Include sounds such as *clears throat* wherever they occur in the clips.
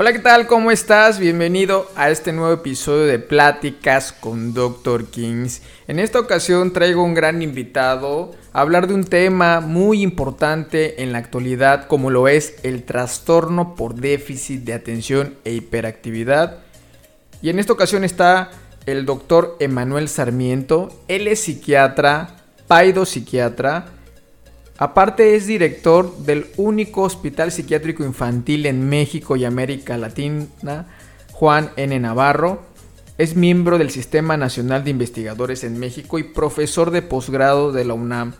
Hola, ¿qué tal? ¿Cómo estás? Bienvenido a este nuevo episodio de Pláticas con Dr. Kings. En esta ocasión traigo un gran invitado a hablar de un tema muy importante en la actualidad como lo es el trastorno por déficit de atención e hiperactividad. Y en esta ocasión está el doctor Emanuel Sarmiento. Él es psiquiatra, paido psiquiatra Aparte es director del único hospital psiquiátrico infantil en México y América Latina, Juan N. Navarro. Es miembro del Sistema Nacional de Investigadores en México y profesor de posgrado de la UNAM.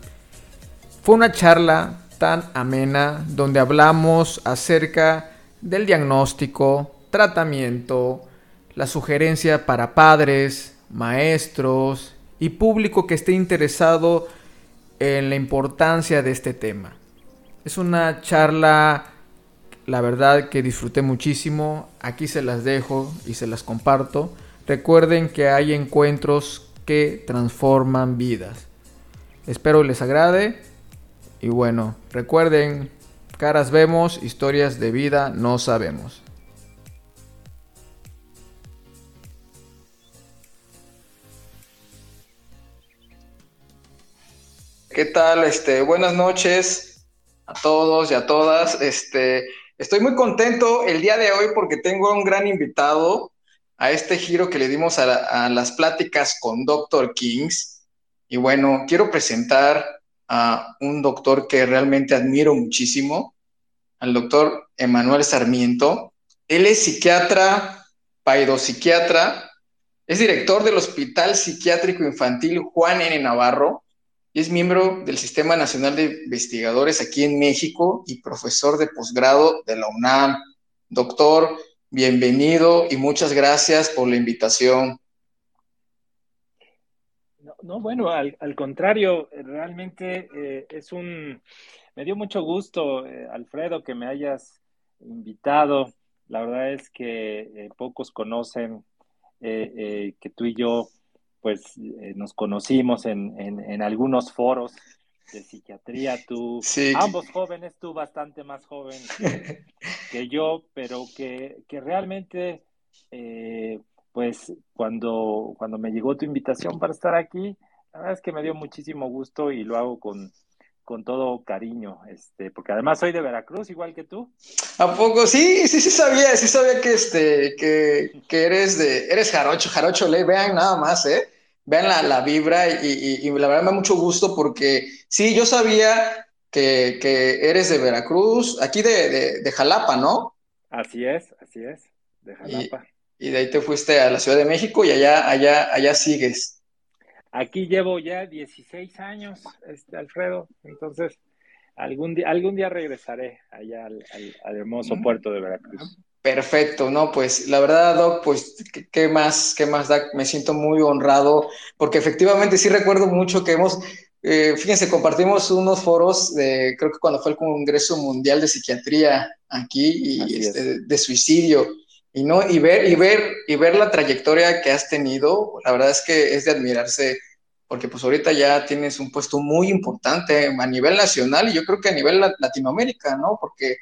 Fue una charla tan amena donde hablamos acerca del diagnóstico, tratamiento, la sugerencia para padres, maestros y público que esté interesado en la importancia de este tema. Es una charla, la verdad que disfruté muchísimo. Aquí se las dejo y se las comparto. Recuerden que hay encuentros que transforman vidas. Espero les agrade. Y bueno, recuerden, caras vemos, historias de vida no sabemos. ¿Qué tal? Este, buenas noches a todos y a todas. Este, estoy muy contento el día de hoy porque tengo un gran invitado a este giro que le dimos a, las pláticas con Dr. Kings. Y bueno, quiero presentar a un doctor que realmente admiro muchísimo, al doctor Emanuel Sarmiento. Él es psiquiatra, paidopsiquiatra, es director del Hospital Psiquiátrico Infantil Juan N. Navarro es miembro del Sistema Nacional de Investigadores aquí en México y profesor de posgrado de la UNAM. Doctor, bienvenido y muchas gracias por la invitación. No, bueno, al, contrario, realmente eh, es un... Me dio mucho gusto, eh, Alfredo, que me hayas invitado. La verdad es que eh, pocos conocen que tú y yo pues eh, nos conocimos en, en, algunos foros de psiquiatría, tú, ambos jóvenes, tú bastante más joven *laughs* que, yo, pero que, que realmente, eh, pues cuando, cuando me llegó tu invitación para estar aquí, la verdad es que me dio muchísimo gusto y lo hago con, con todo cariño, este, porque además soy de Veracruz, igual que tú. ¿A poco? Sí, sí, sí sabía, sí sabía que este, que, *laughs* que eres de, eres jarocho, jarocho le vean nada más, ¿eh? Vean la, la vibra y, y, la verdad me da mucho gusto porque sí, yo sabía que, que eres de Veracruz, aquí de, de, de, Jalapa, ¿no? Así es, así es, de Jalapa. Y, de ahí te fuiste a la Ciudad de México y allá, allá, allá sigues. Aquí llevo ya 16 años, este, Alfredo, entonces algún día, algún día regresaré allá al, hermoso puerto de Veracruz. Perfecto, no, pues la verdad, Doc, pues qué más, qué más da, me siento muy honrado, porque efectivamente sí recuerdo mucho que hemos, eh, fíjense, compartimos unos foros de, creo que cuando fue el Congreso Mundial de Psiquiatría aquí y este, de suicidio, y no y ver y ver y ver la trayectoria que has tenido la verdad es que es de admirarse porque pues ahorita ya tienes un puesto muy importante a nivel nacional y yo creo que a nivel Latinoamérica no porque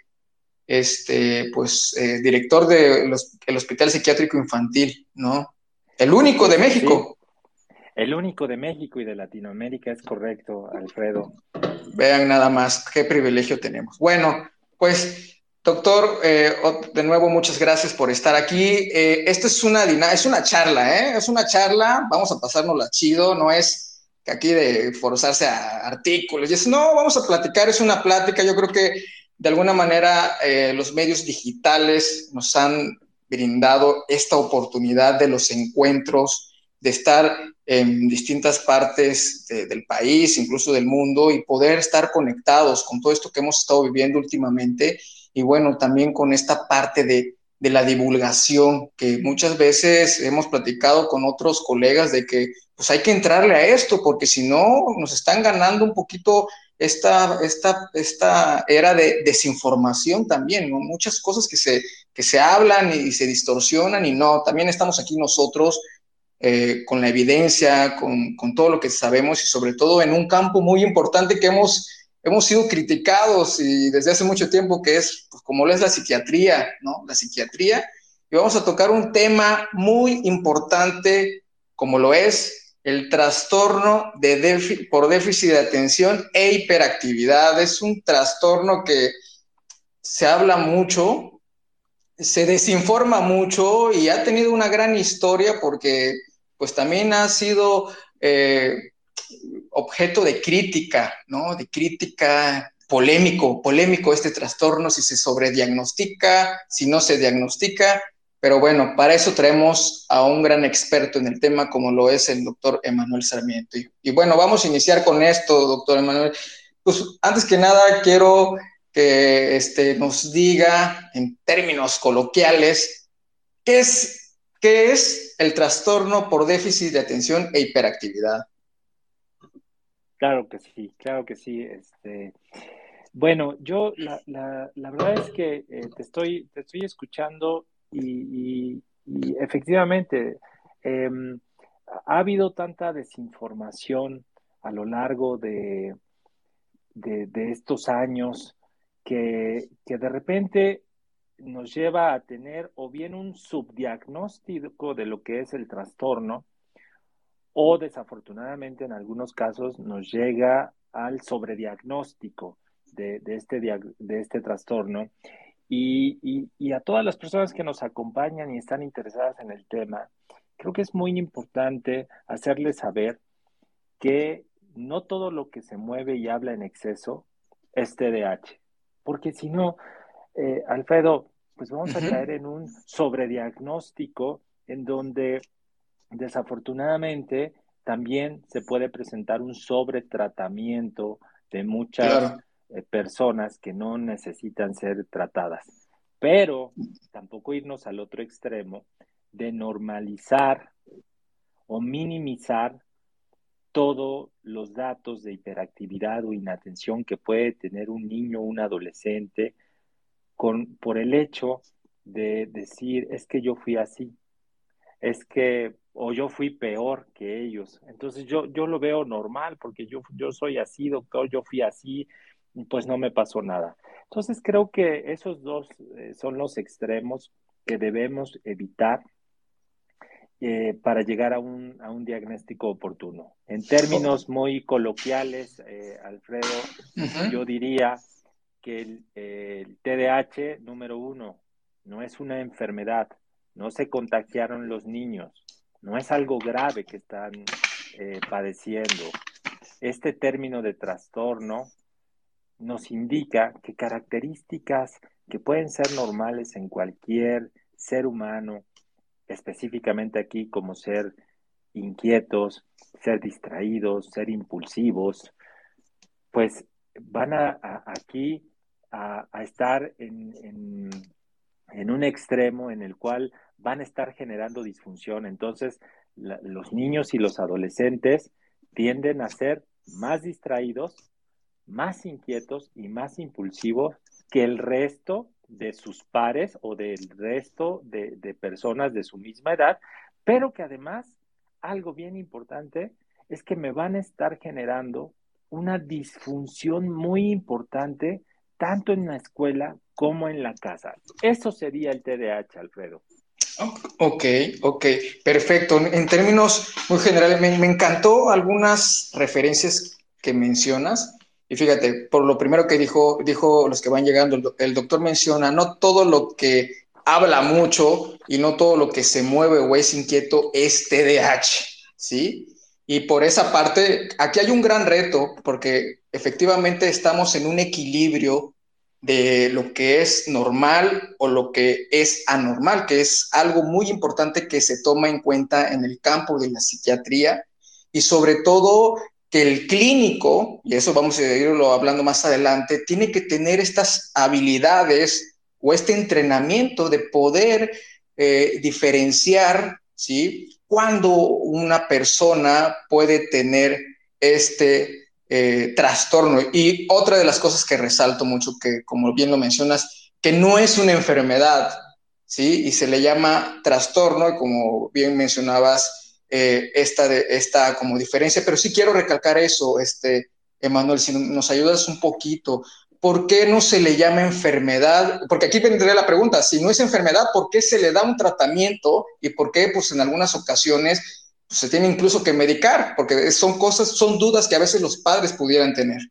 este pues eh, director del de hospital psiquiátrico infantil no el único de México. El único de México y de Latinoamérica es correcto Alfredo. Vean nada más qué privilegio tenemos. Bueno pues Doctor, eh, de nuevo, muchas gracias por estar aquí. Eh, esto es una, es una charla, ¿eh? Es una charla, vamos a pasárnosla chido, no es que aquí de forzarse a artículos. No, vamos a platicar, es una plática. Yo creo que de alguna manera eh, los medios digitales nos han brindado esta oportunidad de los encuentros, de estar en distintas partes del país, incluso del mundo, y poder estar conectados con todo esto que hemos estado viviendo últimamente y bueno, también con esta parte de, de la divulgación que muchas veces hemos platicado con otros colegas de que pues hay que entrarle a esto porque si no nos están ganando un poquito esta, esta, esta era de desinformación también, ¿no? Muchas cosas que se, que se hablan y se distorsionan y no, también estamos aquí nosotros eh, con la evidencia, con, con, todo lo que sabemos y sobre todo en un campo muy importante que hemos hemos sido criticados y desde hace mucho tiempo que es pues, como lo es la psiquiatría, ¿no? La psiquiatría. Y vamos a tocar un tema muy importante como lo es el trastorno por déficit de atención e hiperactividad. Es un trastorno que se habla mucho, se desinforma mucho y ha tenido una gran historia porque pues también ha sido eh, objeto de crítica, ¿no? De crítica polémico, polémico este trastorno, si se sobrediagnostica, si no se diagnostica, pero bueno, para eso traemos a un gran experto en el tema como lo es el doctor Emanuel Sarmiento. Y, bueno, vamos a iniciar con esto, doctor Emanuel. Pues antes que nada quiero que este, nos diga en términos coloquiales qué es, qué es el trastorno por déficit de atención e hiperactividad. Claro que sí, claro que sí. Este, bueno, yo la, la, la verdad es que eh, te, estoy, te estoy escuchando y, efectivamente em, ha habido tanta desinformación a lo largo de, de, de estos años que, que de repente nos lleva a tener o bien un subdiagnóstico de lo que es el trastorno, o desafortunadamente en algunos casos nos llega al sobrediagnóstico de, de, este, de este trastorno. Y, y, a todas las personas que nos acompañan y están interesadas en el tema, creo que es muy importante hacerles saber que no todo lo que se mueve y habla en exceso es TDAH, porque si no, eh, Alfredo, pues vamos a caer en un sobrediagnóstico en donde Desafortunadamente, también se puede presentar un sobretratamiento de muchas eh, personas que no necesitan ser tratadas. Pero tampoco irnos al otro extremo de normalizar o minimizar todos los datos de hiperactividad o inatención que puede tener un niño o un adolescente con, por el hecho de decir, es que yo fui así, es que o yo fui peor que ellos. Entonces yo, yo lo veo normal porque yo, yo soy así, doctor, yo fui así, pues no me pasó nada. Entonces creo que esos dos eh, son los extremos que debemos evitar eh, para llegar a un, a un, diagnóstico oportuno. En términos muy coloquiales, eh, Alfredo, yo diría que el, el TDAH, número uno, no es una enfermedad, no se contagiaron los niños, no es algo grave que están eh, padeciendo. Este término de trastorno nos indica que características que pueden ser normales en cualquier ser humano, específicamente aquí como ser inquietos, ser distraídos, ser impulsivos, pues van a, aquí a, estar en, en, un extremo en el cual van a estar generando disfunción. Entonces, los niños y los adolescentes tienden a ser más distraídos, más inquietos y más impulsivos que el resto de sus pares o del resto de, de personas de su misma edad, pero que además, algo bien importante, es que me van a estar generando una disfunción muy importante tanto en la escuela como en la casa. Eso sería el TDAH, Alfredo. Ok, ok, perfecto. En términos muy generales, me, encantó algunas referencias que mencionas. Y fíjate, por lo primero que dijo, dijo los que van llegando, el, doctor menciona, no todo lo que habla mucho y no todo lo que se mueve o es inquieto es TDAH, ¿sí? Y por esa parte, aquí hay un gran reto, porque efectivamente estamos en un equilibrio de lo que es normal o lo que es anormal, que es algo muy importante que se toma en cuenta en el campo de la psiquiatría y sobre todo que el clínico, y eso vamos a irlo hablando más adelante, tiene que tener estas habilidades o este entrenamiento de poder eh, diferenciar, ¿sí? Cuando una persona puede tener este eh, trastorno. Y otra de las cosas que resalto mucho, que como bien lo mencionas, que no es una enfermedad, ¿sí? Y se le llama trastorno, y como bien mencionabas, eh, esta, de, esta como diferencia, pero sí quiero recalcar eso, este, Emanuel, si nos ayudas un poquito, ¿por qué no se le llama enfermedad? Porque aquí vendría la pregunta, si no es enfermedad, ¿por qué se le da un tratamiento y por qué pues en algunas ocasiones se tiene incluso que medicar? Porque son cosas, son dudas que a veces los padres pudieran tener.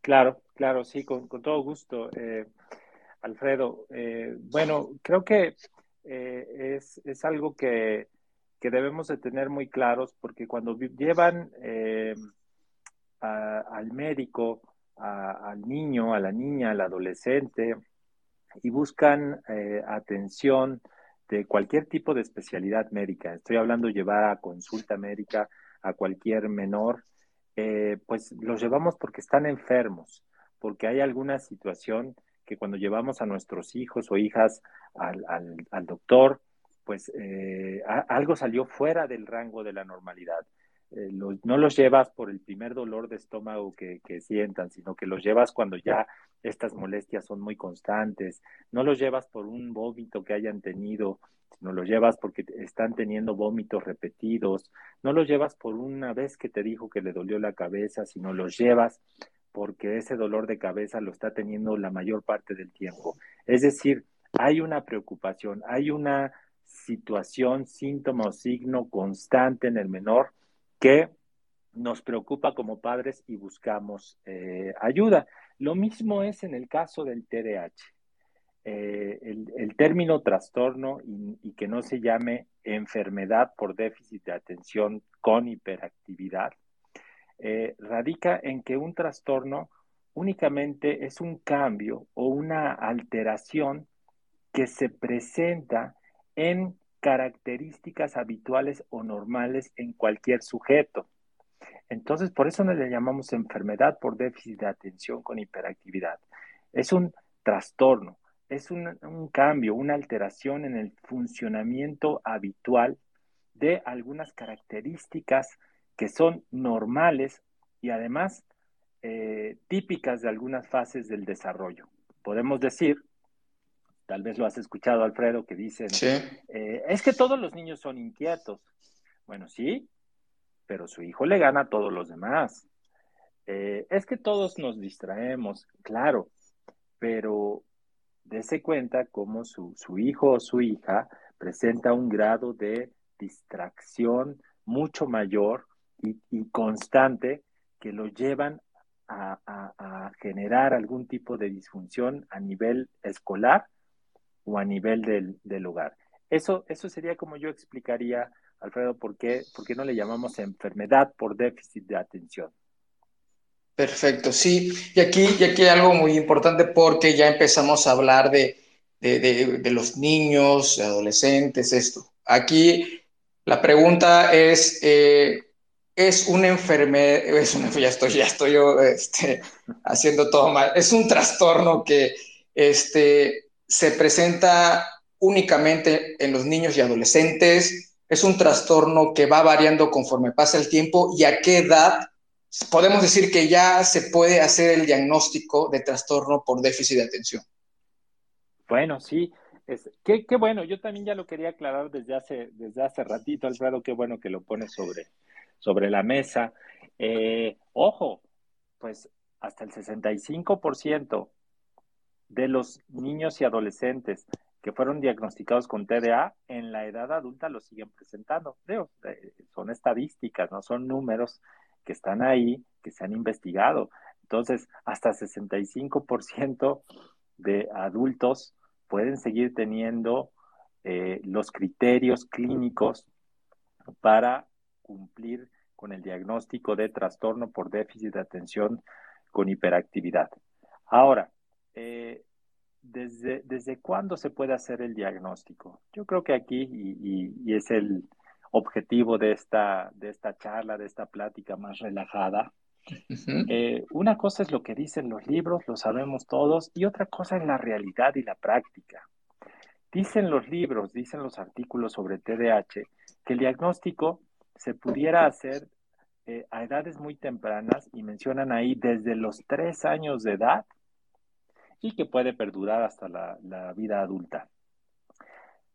Claro, claro, sí, con, todo gusto. Eh, Alfredo, eh, bueno, creo que eh, es, algo que, debemos de tener muy claros porque cuando llevan al médico, al niño, a la niña, al adolescente y buscan atención de cualquier tipo de especialidad médica. Estoy hablando llevar a consulta médica a cualquier menor, eh, pues los llevamos porque están enfermos, porque hay alguna situación que cuando llevamos a nuestros hijos o hijas al, doctor, pues eh, algo salió fuera del rango de la normalidad. Eh, no los llevas por el primer dolor de estómago que, sientan, sino que los llevas cuando ya estas molestias son muy constantes, no los llevas por un vómito que hayan tenido, sino los llevas porque están teniendo vómitos repetidos, no los llevas por una vez que te dijo que le dolió la cabeza, sino los llevas porque ese dolor de cabeza lo está teniendo la mayor parte del tiempo. Es decir, hay una preocupación, hay una situación, síntoma o signo constante en el menor que nos preocupa como padres y buscamos eh, ayuda. Lo mismo es en el caso del TDAH. Eh, el, término trastorno y, que no se llame enfermedad por déficit de atención con hiperactividad, eh, radica en que un trastorno únicamente es un cambio o una alteración que se presenta en características habituales o normales en cualquier sujeto. Entonces, por eso no le llamamos enfermedad por déficit de atención con hiperactividad. Es un trastorno, es un, cambio, una alteración en el funcionamiento habitual de algunas características que son normales y además eh, típicas de algunas fases del desarrollo. Podemos decir tal vez lo has escuchado, Alfredo, que dicen, eh, es que todos los niños son inquietos. Bueno, sí, pero su hijo le gana a todos los demás. Eh, es que todos nos distraemos, claro, pero dése cuenta cómo su, hijo o su hija presenta un grado de distracción mucho mayor y, constante que lo llevan a, generar algún tipo de disfunción a nivel escolar o a nivel del, del hogar. Eso, eso sería como yo explicaría, Alfredo, por qué, por qué no le llamamos enfermedad por déficit de atención. Perfecto, sí. Y aquí, y aquí hay algo muy importante porque ya empezamos a hablar de, de, de, los niños, adolescentes, esto. Aquí la pregunta es, eh, ¿es una enfermedad, es ya estoy, ya estoy yo este, haciendo todo mal, es un trastorno que este, se presenta únicamente en los niños y adolescentes, es un trastorno que va variando conforme pasa el tiempo y a qué edad podemos decir que ya se puede hacer el diagnóstico de trastorno por déficit de atención. Bueno, sí, qué, qué, bueno, yo también ya lo quería aclarar desde hace, desde hace ratito, Alfredo, qué bueno que lo pone sobre, sobre la mesa. Eh, ojo, pues hasta el 65% de los niños y adolescentes que fueron diagnosticados con TDA en la edad adulta lo siguen presentando. Eh, son estadísticas, no son números que están ahí, que se han investigado. Entonces, hasta 65% de adultos pueden seguir teniendo eh, los criterios clínicos para cumplir con el diagnóstico de trastorno por déficit de atención con hiperactividad. Ahora, eh, desde, ¿desde cuándo se puede hacer el diagnóstico? Yo creo que aquí, y, es el objetivo de esta, de esta charla, de esta plática más relajada, eh, una cosa es lo que dicen los libros, lo sabemos todos, y otra cosa es la realidad y la práctica. Dicen los libros, dicen los artículos sobre TDAH, que el diagnóstico se pudiera hacer eh, a edades muy tempranas, y mencionan ahí desde los tres años de edad y que puede perdurar hasta la, vida adulta.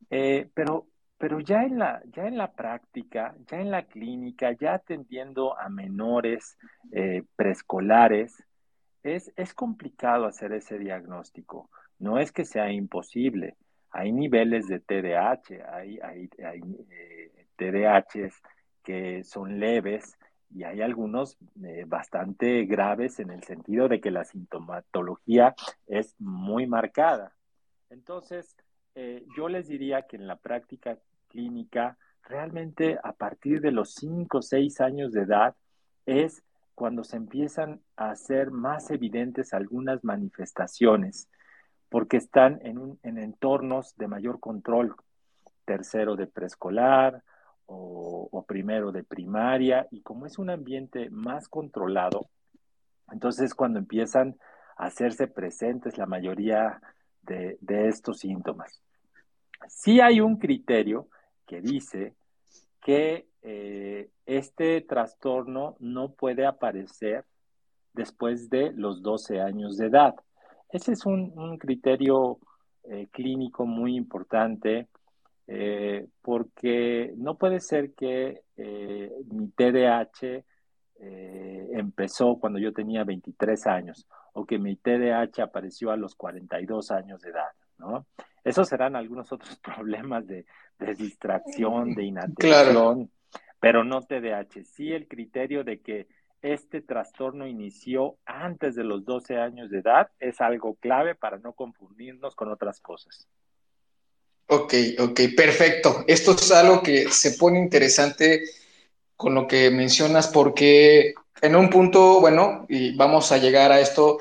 Eh, pero pero ya en la, ya en la práctica, ya en la clínica, ya atendiendo a menores eh, preescolares, es, es complicado hacer ese diagnóstico. No es que sea imposible. Hay niveles de TDAH, hay, hay, hay eh, TDAHs que son leves y hay algunos eh, bastante graves en el sentido de que la sintomatología es muy marcada. Entonces, eh, yo les diría que en la práctica clínica, realmente a partir de los 5 o 6 años de edad es cuando se empiezan a hacer más evidentes algunas manifestaciones, porque están en, en entornos de mayor control, tercero de preescolar o, primero de primaria, y como es un ambiente más controlado, entonces cuando empiezan a hacerse presentes la mayoría de, de estos síntomas. Sí hay un criterio que dice que eh, este trastorno no puede aparecer después de los 12 años de edad. Ese es un, criterio eh, clínico muy importante eh, porque no puede ser que mi TDAH empezó cuando yo tenía 23 años o que mi TDAH apareció a los 42 años de edad, ¿no? Esos serán algunos otros *laughs* problemas de, distracción, de *laughs* inatención, pero no TDAH. Sí el criterio de que este trastorno inició antes de los 12 años de edad es algo clave para no confundirnos con otras cosas. Ok, ok, perfecto. Esto es algo que se pone interesante con lo que mencionas porque en un punto, bueno, y vamos a llegar a esto,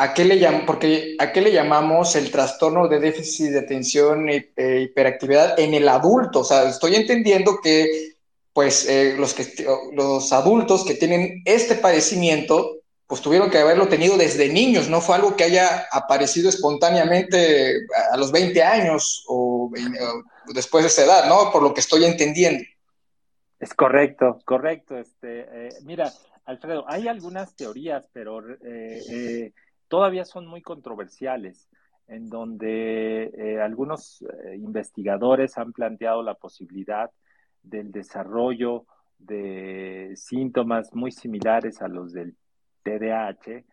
¿A qué, le porque, ¿A qué le llamamos el trastorno de déficit de atención e, e hiperactividad en el adulto? O sea, estoy entendiendo que pues eh, los, que, los adultos que tienen este padecimiento, pues tuvieron que haberlo tenido desde niños, no fue algo que haya aparecido espontáneamente a los 20 años o, después de esa edad, ¿no? Por lo que estoy entendiendo. Es correcto, correcto. Este, eh, mira, Alfredo, hay algunas teorías, pero eh, todavía son muy controversiales, en donde eh, algunos eh, investigadores han planteado la posibilidad del desarrollo de síntomas muy similares a los del TDAH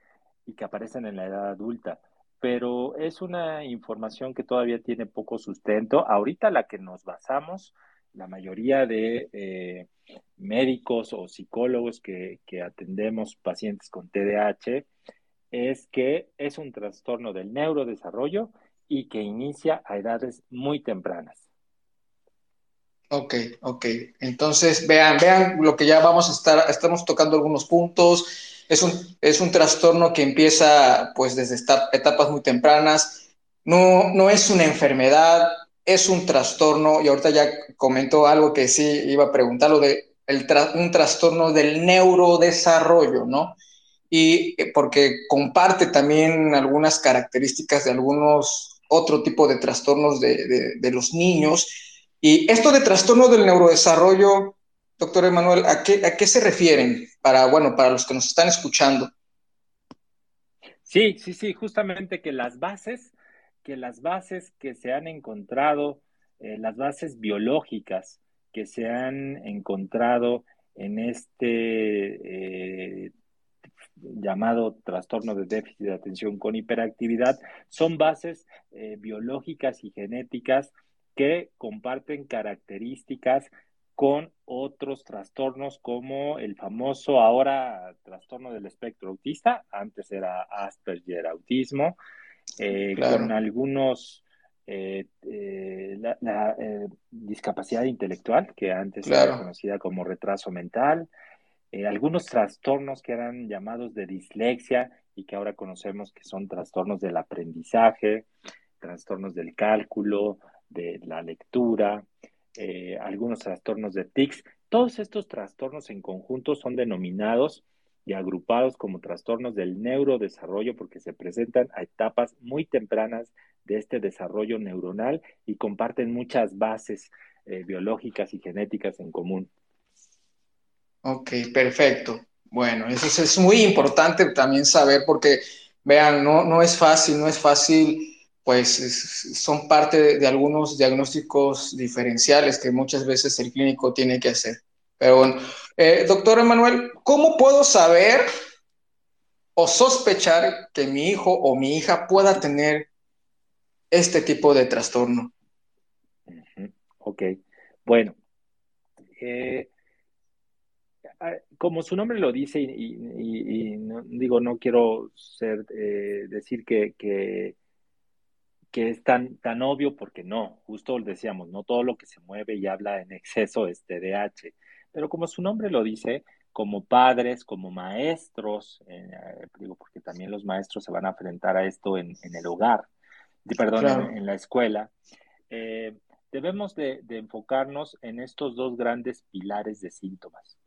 y que aparecen en la edad adulta. Pero es una información que todavía tiene poco sustento. Ahorita la que nos basamos, la mayoría de eh, médicos o psicólogos que, que atendemos pacientes con TDAH, es que es un trastorno del neurodesarrollo y que inicia a edades muy tempranas. Ok, ok. Entonces, vean, vean lo que ya vamos a estar, estamos tocando algunos puntos. Es un, es un trastorno que empieza pues desde etapas muy tempranas. No, no es una enfermedad, es un trastorno, y ahorita ya comentó algo que sí iba a preguntar, lo de el un trastorno del neurodesarrollo, ¿no? y eh, porque comparte también algunas características de algunos otro tipo de trastornos de, los niños. Y esto de trastorno del neurodesarrollo, doctor Emanuel, ¿a qué, ¿a qué se refieren para, bueno, para los que nos están escuchando? Sí, sí, sí, justamente que las bases, que las bases que se han encontrado, eh, las bases biológicas que se han encontrado en este eh, llamado trastorno de déficit de atención con hiperactividad, son bases eh, biológicas y genéticas que comparten características con otros trastornos como el famoso ahora trastorno del espectro autista, antes era Asperger autismo, eh, con algunos eh, la, discapacidad intelectual, que antes era conocida como retraso mental, eh, algunos trastornos que eran llamados de dislexia y que ahora conocemos que son trastornos del aprendizaje, trastornos del cálculo, de la lectura, eh, algunos trastornos de tics. Todos estos trastornos en conjunto son denominados y agrupados como trastornos del neurodesarrollo porque se presentan a etapas muy tempranas de este desarrollo neuronal y comparten muchas bases eh, biológicas y genéticas en común. Ok, perfecto. Bueno, eso es muy importante también saber porque, vean, no, no es fácil, no es fácil pues son parte de, algunos diagnósticos diferenciales que muchas veces el clínico tiene que hacer. Pero bueno, eh, doctor Emanuel, ¿cómo puedo saber o sospechar que mi hijo o mi hija pueda tener este tipo de trastorno? Ok, bueno, eh, como su nombre lo dice, y, digo, no quiero ser, eh, decir que, que, es tan, tan obvio, porque no, justo decíamos, no todo lo que se mueve y habla en exceso es TDAH, pero como su nombre lo dice, como padres, como maestros, eh, digo, porque también los maestros se van a enfrentar a esto en, el hogar, perdón, en, la escuela, eh, debemos de enfocarnos en estos dos grandes pilares de síntomas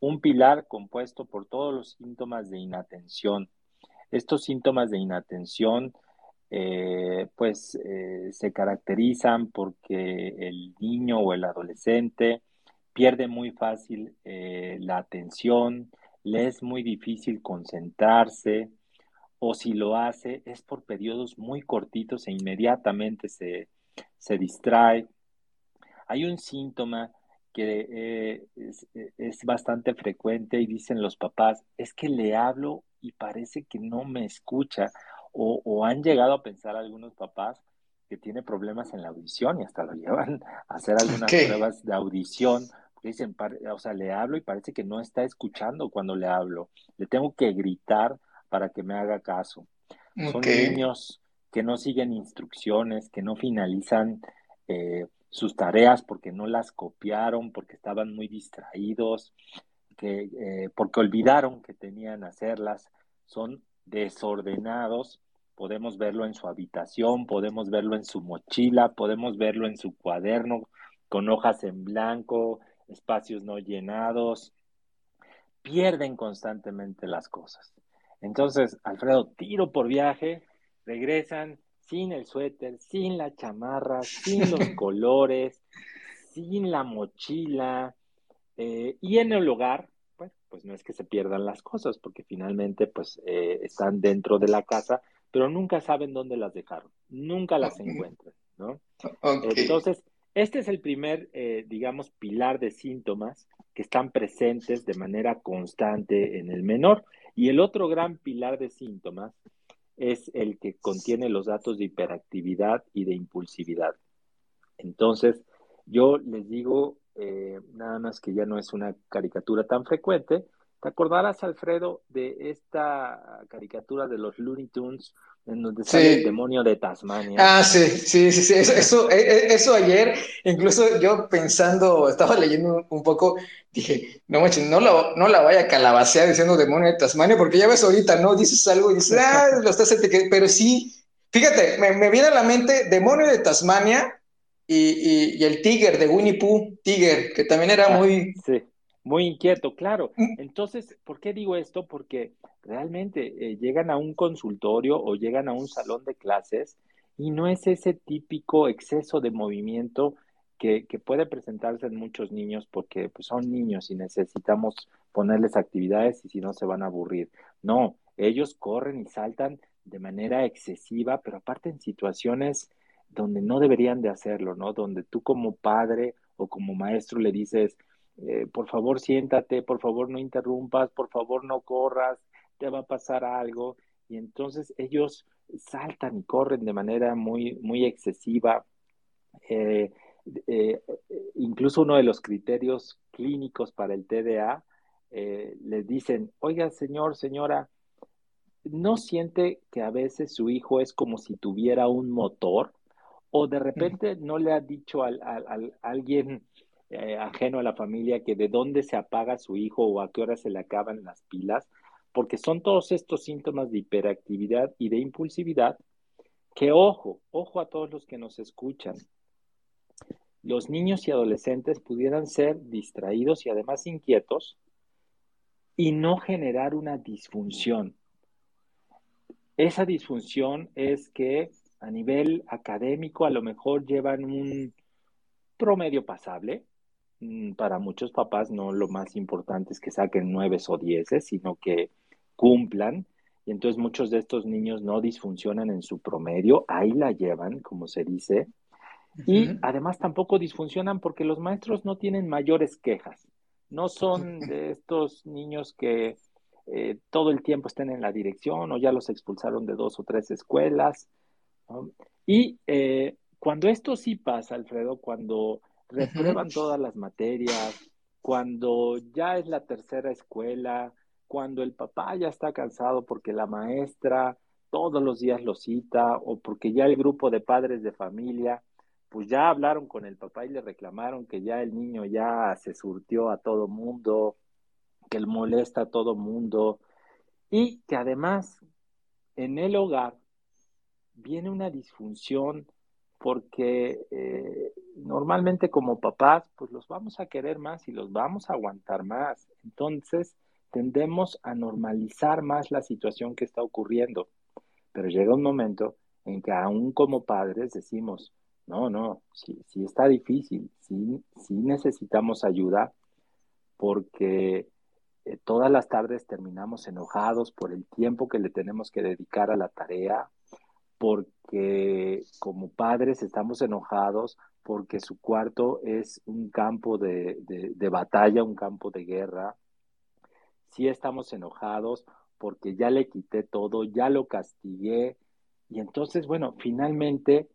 un pilar compuesto por todos los síntomas de inatención. Estos síntomas de inatención eh, pues eh, se caracterizan porque el niño o el adolescente pierde muy fácil eh, la atención, le es muy difícil concentrarse o si lo hace es por periodos muy cortitos e inmediatamente se, se distrae. Hay un síntoma que es, bastante frecuente y dicen los papás, es que le hablo y parece que no me escucha. O, han llegado a pensar algunos papás que tiene problemas en la audición y hasta lo llevan a hacer algunas pruebas de audición. Dicen, o sea, le hablo y parece que no está escuchando cuando le hablo. Le tengo que gritar para que me haga caso. Son niños que no siguen instrucciones, que no finalizan eh, sus tareas porque no las copiaron, porque estaban muy distraídos, que, eh, porque olvidaron que tenían hacerlas, son desordenados. Podemos verlo en su habitación, podemos verlo en su mochila, podemos verlo en su cuaderno con hojas en blanco, espacios no llenados. Pierden constantemente las cosas. Entonces, Alfredo, tiro por viaje, regresan, sin el suéter, sin la chamarra, sin los *laughs* colores, sin la mochila. Eh, y en el hogar, pues, no es que se pierdan las cosas, porque finalmente pues eh, están dentro de la casa, pero nunca saben dónde las dejaron, nunca las encuentran, ¿no? Entonces, este es el primer, eh, digamos, pilar de síntomas que están presentes de manera constante en el menor. Y el otro gran pilar de síntomas es el que contiene los datos de hiperactividad y de impulsividad. Entonces, yo les digo, eh, nada más que ya no es una caricatura tan frecuente, ¿te acordarás, Alfredo, de esta caricatura de los Looney Tunes en donde sale el demonio de Tasmania. Ah, sí, sí, sí, sí. Eso, eh, eh, eso, ayer, incluso yo pensando, estaba leyendo un poco, dije, no manches, no la, no la vaya a calabacear diciendo demonio de Tasmania, porque ya ves ahorita, ¿no? Dices algo y dices, *laughs* ah, lo estás pero sí, fíjate, me, viene a la mente demonio de Tasmania y, y, el Tiger de Winnie Pooh, Tiger, que también era ah, muy... Sí, muy inquieto, claro. Mm. Entonces, ¿por qué digo esto? Porque realmente eh, llegan a un consultorio o llegan a un salón de clases y no es ese típico exceso de movimiento que, puede presentarse en muchos niños porque pues, son niños y necesitamos ponerles actividades y si no se van a aburrir. No, ellos corren y saltan de manera excesiva, pero aparte en situaciones donde no deberían de hacerlo, ¿no? Donde tú como padre o como maestro le dices, eh, por favor siéntate, por favor no interrumpas, por favor no corras, te va a pasar algo. Y entonces ellos saltan y corren de manera muy, muy excesiva. Eh, eh, incluso uno de los criterios clínicos para el TDA, les dicen, oiga señor, señora, ¿no siente que a veces su hijo es como si tuviera un motor? ¿O de repente no le ha dicho a alguien ajeno a la familia que de dónde se apaga su hijo o a qué hora se le acaban las pilas? porque son todos estos síntomas de hiperactividad y de impulsividad que, ojo, ojo a todos los que nos escuchan, los niños y adolescentes pudieran ser distraídos y además inquietos y no generar una disfunción. Esa disfunción es que a nivel académico a lo mejor llevan un promedio pasable, Mm, para muchos papás no lo más importante es que saquen nueve o dieces, sino que cumplan, y entonces muchos de estos niños no disfuncionan en su promedio, ahí la llevan, como se dice, y además tampoco disfuncionan porque los maestros no tienen mayores quejas, no son *laughs* de estos niños que eh, todo el tiempo estén en la dirección o ya los expulsaron de dos o tres escuelas. Y eh, cuando esto sí pasa, Alfredo, cuando reprueban todas las materias, cuando ya es la tercera escuela, cuando el papá ya está cansado porque la maestra todos los días lo cita o porque ya el grupo de padres de familia, pues ya hablaron con el papá y le reclamaron que ya el niño ya se surtió a todo mundo, que él molesta a todo mundo y que además en el hogar viene una disfunción porque eh, normalmente como papás, pues los vamos a querer más y los vamos a aguantar más. Entonces, tendemos a normalizar más la situación que está ocurriendo. Pero llega un momento en que aún como padres decimos, no, no, sí, está difícil, sí necesitamos ayuda porque eh, todas las tardes terminamos enojados por el tiempo que le tenemos que dedicar a la tarea, porque como padres estamos enojados porque su cuarto es un campo de, batalla, un campo de guerra. Sí estamos enojados porque ya le quité todo, ya lo castigué. Y entonces, bueno, finalmente,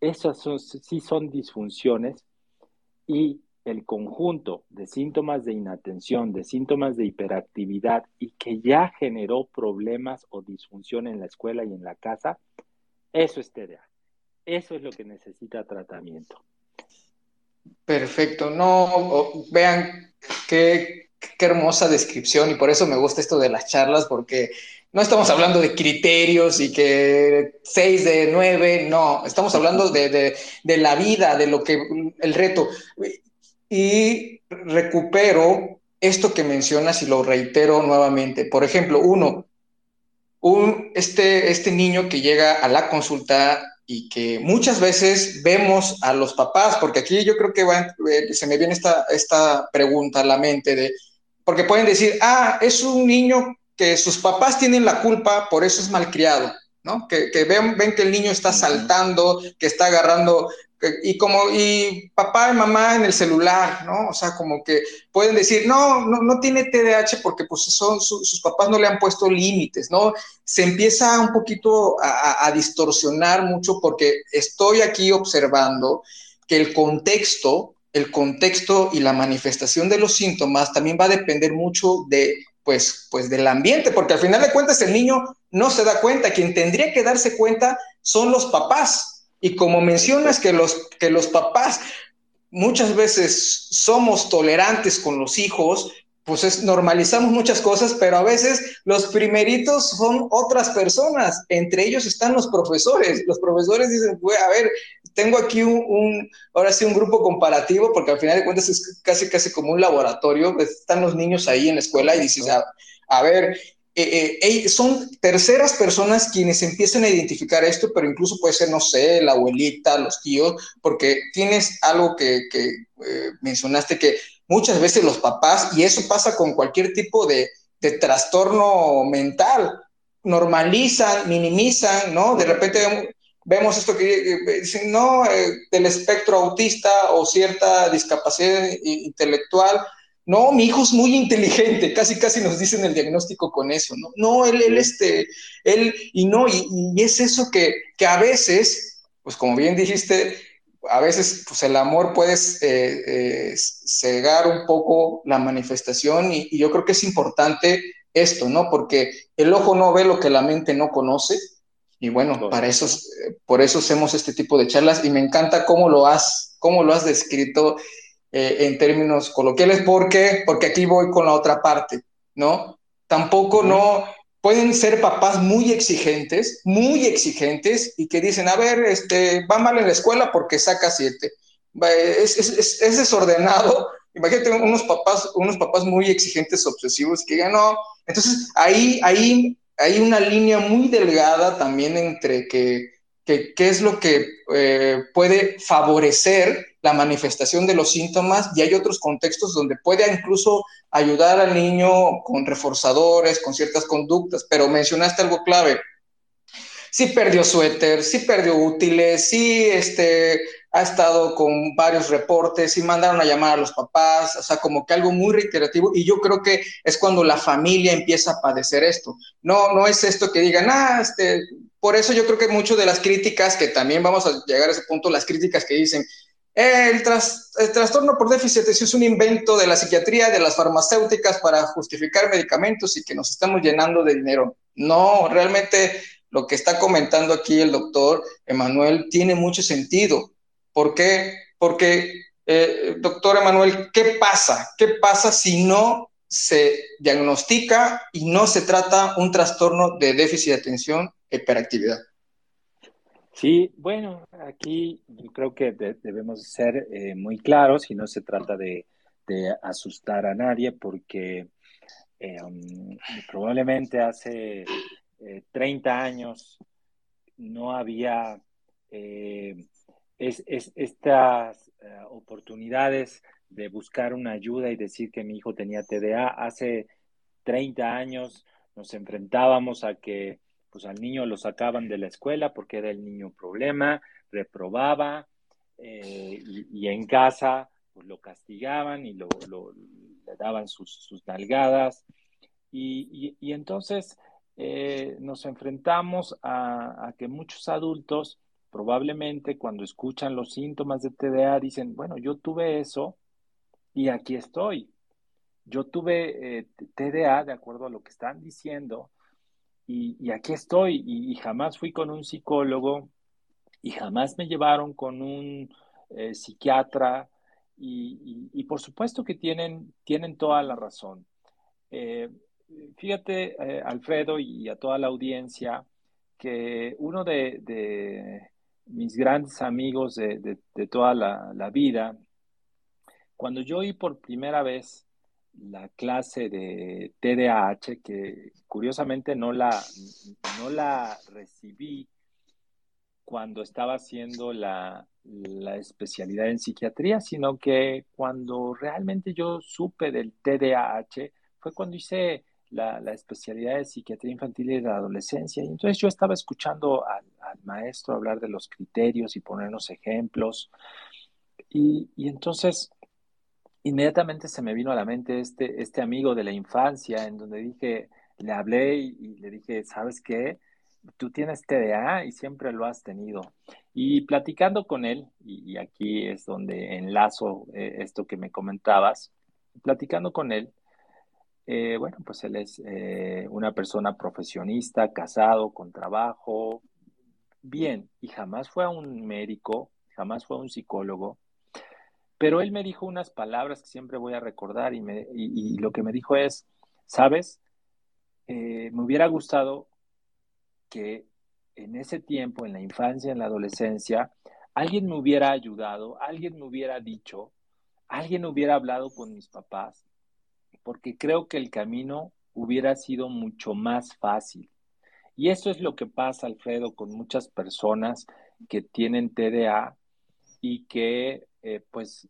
esas sí son disfunciones y el conjunto de síntomas de inatención, de síntomas de hiperactividad y que ya generó problemas o disfunción en la escuela y en la casa, eso es TDA. Eso es lo que necesita tratamiento. Perfecto. No, vean qué, qué hermosa descripción y por eso me gusta esto de las charlas porque no estamos hablando de criterios y que seis de nueve, no, estamos hablando de, de, de, la vida, de lo que el reto y recupero esto que mencionas y lo reitero nuevamente. Por ejemplo, uno, un, este, este niño que llega a la consulta y que muchas veces vemos a los papás, porque aquí yo creo que eh, se me viene esta, esta pregunta a la mente de, porque pueden decir, ah, es un niño que sus papás tienen la culpa, por eso es malcriado, ¿no? Que, que ven, ven, que el niño está saltando, que está agarrando y como, y papá y mamá en el celular, ¿no? O sea, como que pueden decir, no, no, no tiene TDAH porque pues son, sus papás no le han puesto límites, ¿no? Se empieza un poquito a, a, distorsionar mucho porque estoy aquí observando que el contexto, el contexto y la manifestación de los síntomas también va a depender mucho de, pues, pues del ambiente, porque al final de cuentas el niño no se da cuenta, quien tendría que darse cuenta son los papás, y como mencionas que los, que los papás muchas veces somos tolerantes con los hijos, pues es, normalizamos muchas cosas, pero a veces los primeritos son otras personas, entre ellos están los profesores. Los profesores dicen, a ver, tengo aquí un, ahora sí, un grupo comparativo, porque al final de cuentas es casi, casi como un laboratorio, están los niños ahí en la escuela y dices, a, a ver, eh, eh, son terceras personas quienes empiezan a identificar esto, pero incluso puede ser, no sé, la abuelita, los tíos, porque tienes algo que, eh, mencionaste que muchas veces los papás, y eso pasa con cualquier tipo de, trastorno mental, normalizan, minimizan, ¿no? De repente vemos esto que dicen, no, del espectro autista o cierta discapacidad intelectual, no, mi hijo es muy inteligente, casi casi nos dicen el diagnóstico con eso, ¿no? No, él, él, este, él, y no, y, es eso que, que, a veces, pues como bien dijiste, a veces pues el amor puede eh, eh, cegar un poco la manifestación y, yo creo que es importante esto, ¿no? Porque el ojo no ve lo que la mente no conoce y bueno, para eso, por eso hacemos este tipo de charlas y me encanta cómo lo has, cómo lo has descrito eh, en términos coloquiales. ¿Por qué? Porque aquí voy con la otra parte, ¿no? Tampoco no pueden ser papás muy exigentes, muy exigentes y que dicen, a ver, este, va mal en la escuela porque saca siete. Es, es, es, desordenado. *laughs* Imagínate unos papás, unos papás muy exigentes, obsesivos, que ya no. Entonces, ahí, ahí hay una línea muy delgada también entre que, que, qué es lo que eh, puede favorecer la manifestación de los síntomas y hay otros contextos donde puede incluso ayudar al niño con reforzadores, con ciertas conductas, pero mencionaste algo clave. Si perdió suéter, si perdió útiles, si este, ha estado con varios reportes, si mandaron a llamar a los papás, o sea, como que algo muy reiterativo y yo creo que es cuando la familia empieza a padecer esto. No, no es esto que digan, ah, este, por eso yo creo que mucho de las críticas, que también vamos a llegar a ese punto, las críticas que dicen, el, trastorno por déficit es un invento de la psiquiatría, de las farmacéuticas para justificar medicamentos y que nos estamos llenando de dinero. No, realmente lo que está comentando aquí el doctor Emanuel tiene mucho sentido. ¿Por qué? Porque, eh, doctor Emanuel, ¿qué pasa? ¿Qué pasa si no se diagnostica y no se trata un trastorno de déficit de atención e hiperactividad? Sí, bueno, aquí creo que debemos ser eh, muy claros y no se trata de, asustar a nadie porque eh, um, probablemente hace 30 eh, años no había estas oportunidades de buscar una ayuda y decir que mi hijo tenía TDA. Hace 30 años nos enfrentábamos a que pues al niño lo sacaban de la escuela porque era el niño problema, reprobaba eh, y, en casa pues lo castigaban y lo, le daban sus, sus nalgadas. Y, entonces eh, nos enfrentamos a, a, que muchos adultos probablemente cuando escuchan los síntomas de TDA dicen, bueno, yo tuve eso y aquí estoy. Yo tuve eh, TDA de acuerdo a lo que están diciendo y, aquí estoy y, jamás fui con un psicólogo y jamás me llevaron con un eh, psiquiatra y, por supuesto que tienen, tienen toda la razón. Eh, fíjate, eh, Alfredo, y a toda la audiencia, que uno de, mis grandes amigos de, toda la, la, vida, cuando yo oí por primera vez la clase de TDAH, que curiosamente no la, no la recibí cuando estaba haciendo la, especialidad en psiquiatría, sino que cuando realmente yo supe del TDAH fue cuando hice la, especialidad de psiquiatría infantil y de la adolescencia. Y entonces yo estaba escuchando al, maestro hablar de los criterios y ponernos ejemplos. Y, y entonces inmediatamente se me vino a la mente este, este amigo de la infancia, en donde dije, le hablé y, le dije, ¿sabes qué? Tú tienes TDA y siempre lo has tenido. Y platicando con él, y, aquí es donde enlazo eh, esto que me comentabas, platicando con él, eh, bueno, pues él es eh, una persona profesionista, casado, con trabajo, bien, y jamás fue a un médico, jamás fue a un psicólogo, pero él me dijo unas palabras que siempre voy a recordar y, lo que me dijo es, sabes, eh, me hubiera gustado que en ese tiempo, en la infancia, en la adolescencia, alguien me hubiera ayudado, alguien me hubiera dicho, alguien hubiera hablado con mis papás, porque creo que el camino hubiera sido mucho más fácil. Y eso es lo que pasa, Alfredo, con muchas personas que tienen TDA y que eh, pues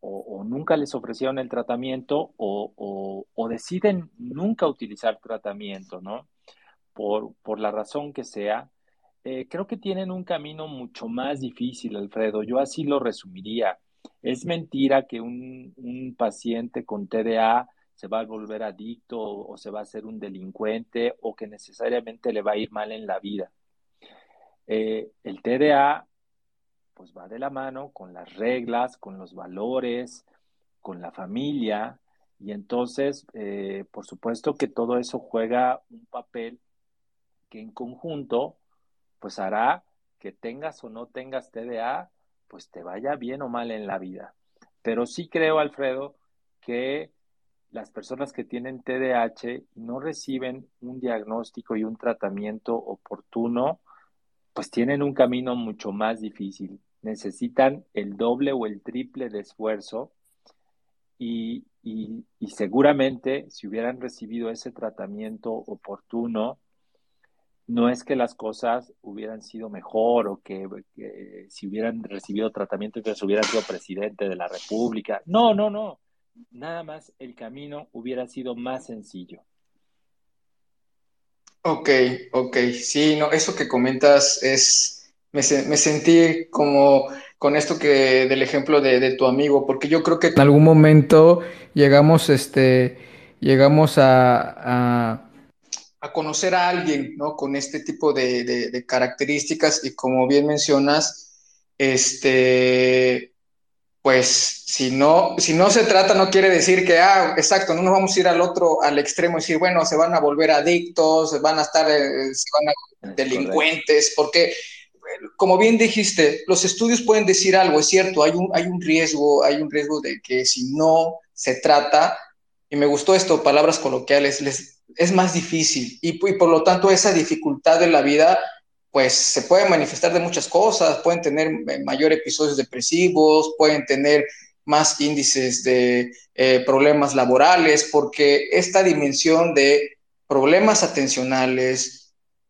o, nunca les ofrecieron el tratamiento o, deciden nunca utilizar tratamiento, ¿no? Por, por la razón que sea, eh, creo que tienen un camino mucho más difícil, Alfredo. Yo así lo resumiría. Es mentira que un, paciente con TDA se va a volver adicto o, se va a hacer un delincuente o que necesariamente le va a ir mal en la vida. Eh, el TDA pues va de la mano con las reglas, con los valores, con la familia, y entonces, eh, por supuesto que todo eso juega un papel que en conjunto, pues hará que tengas o no tengas TDA, pues te vaya bien o mal en la vida. Pero sí creo, Alfredo, que las personas que tienen TDAH no reciben un diagnóstico y un tratamiento oportuno, pues tienen un camino mucho más difícil. Necesitan el doble o el triple de esfuerzo y, seguramente si hubieran recibido ese tratamiento oportuno, no es que las cosas hubieran sido mejor o que, si hubieran recibido tratamiento entonces hubieran sido presidente de la República. No, no, no. Nada más el camino hubiera sido más sencillo. Ok, ok. Sí, no, eso que comentas es, me, me sentí como con esto que del ejemplo de, tu amigo, porque yo creo que en algún momento llegamos, este, llegamos a a conocer a alguien, ¿no? Con este tipo de, características y como bien mencionas, este, pues si no, si no se trata, no quiere decir que, ah, exacto, no nos vamos a ir al otro, al extremo y decir, bueno, se van a volver adictos, se van a estar, eh, se van a delincuentes, porque, como bien dijiste, los estudios pueden decir algo, es cierto, hay un, hay un riesgo, hay un riesgo de que si no se trata, y me gustó esto, palabras coloquiales, les es más difícil y, por lo tanto esa dificultad de la vida pues se puede manifestar de muchas cosas, pueden tener mayor episodios depresivos, pueden tener más índices de eh, problemas laborales, porque esta dimensión de problemas atencionales,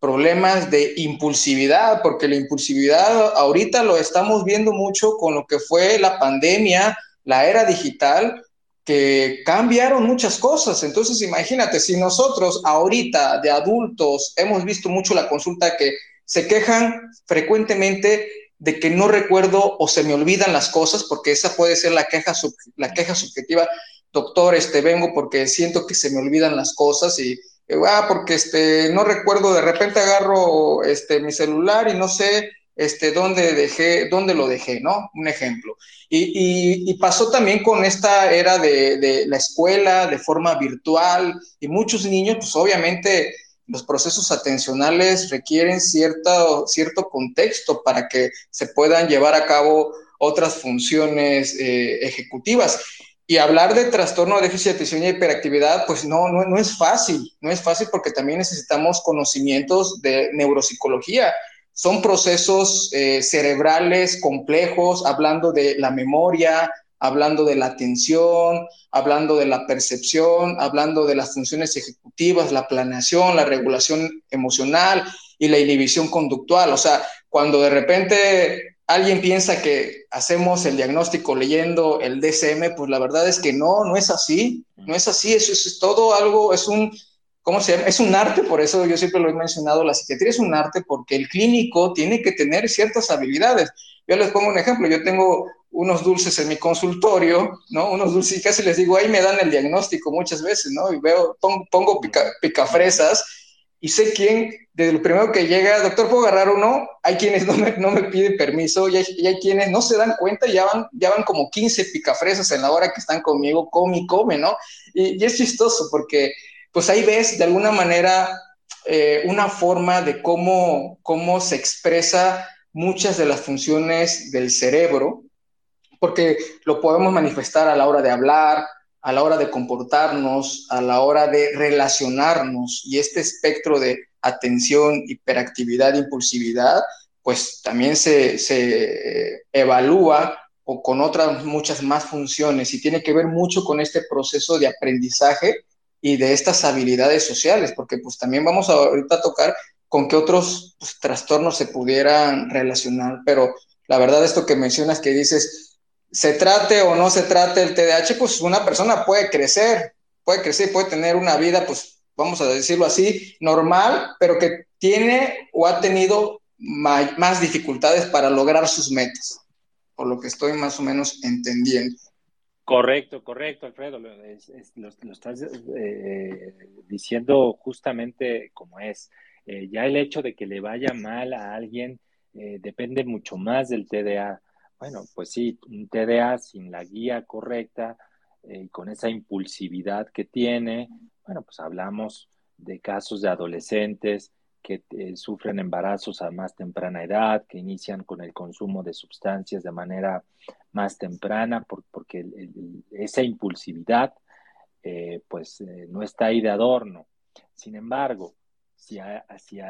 problemas de impulsividad, porque la impulsividad ahorita lo estamos viendo mucho con lo que fue la pandemia, la era digital, que cambiaron muchas cosas. Entonces, imagínate, si nosotros ahorita de adultos hemos visto mucho la consulta que se quejan frecuentemente de que no recuerdo o se me olvidan las cosas, porque esa puede ser la queja, la queja subjetiva. Doctor, este, vengo porque siento que se me olvidan las cosas y, ah, porque este, no recuerdo, de repente agarro este, mi celular y no sé este, dónde, dejé, dónde lo dejé, ¿no? Un ejemplo. Y, pasó también con esta era de, la escuela de forma virtual y muchos niños, pues obviamente los procesos atencionales requieren cierto, cierto contexto para que se puedan llevar a cabo otras funciones eh, ejecutivas. Y hablar de trastorno de déficit de atención y hiperactividad, pues no, no, no es fácil, no es fácil porque también necesitamos conocimientos de neuropsicología son procesos eh, cerebrales complejos, hablando de la memoria, hablando de la atención, hablando de la percepción, hablando de las funciones ejecutivas, la planeación, la regulación emocional y la inhibición conductual. O sea, cuando de repente alguien piensa que hacemos el diagnóstico leyendo el DSM, pues la verdad es que no, no es así, no es así, eso es todo algo, es un ¿cómo se llama? Es un arte, por eso yo siempre lo he mencionado, la psiquiatría es un arte porque el clínico tiene que tener ciertas habilidades. Yo les pongo un ejemplo, yo tengo unos dulces en mi consultorio, ¿no? Unos dulces y casi les digo, ahí me dan el diagnóstico muchas veces, ¿no? Y veo, pongo, pica, picafresas y sé quién, desde el primero que llega, doctor, ¿puedo agarrar uno? Hay quienes no me, no me piden permiso y hay, quienes no se dan cuenta, ya van, ya van como 15 picafresas en la hora que están conmigo, come y come, ¿no? Y, y es chistoso porque pues ahí ves de alguna manera eh, una forma de cómo, cómo se expresa muchas de las funciones del cerebro, porque lo podemos manifestar a la hora de hablar, a la hora de comportarnos, a la hora de relacionarnos, y este espectro de atención, hiperactividad, impulsividad, pues también se, se evalúa o con otras muchas más funciones y tiene que ver mucho con este proceso de aprendizaje y de estas habilidades sociales, porque pues también vamos a ahorita a tocar con qué otros pues, trastornos se pudieran relacionar, pero la verdad esto que mencionas que dices, se trate o no se trate el TDAH, pues una persona puede crecer, puede crecer, puede tener una vida, pues vamos a decirlo así, normal, pero que tiene o ha tenido más dificultades para lograr sus metas, por lo que estoy más o menos entendiendo. Correcto, correcto, Alfredo. Lo, estás eh, diciendo justamente como es. Eh, ya el hecho de que le vaya mal a alguien eh, depende mucho más del TDA. Bueno, pues sí, un TDA sin la guía correcta y con esa impulsividad que tiene, bueno, pues hablamos de casos de adolescentes que sufren embarazos a más temprana edad, que inician con el consumo de sustancias de manera más temprana, porque esa impulsividad eh, pues eh, no está ahí de adorno. Sin embargo, si a,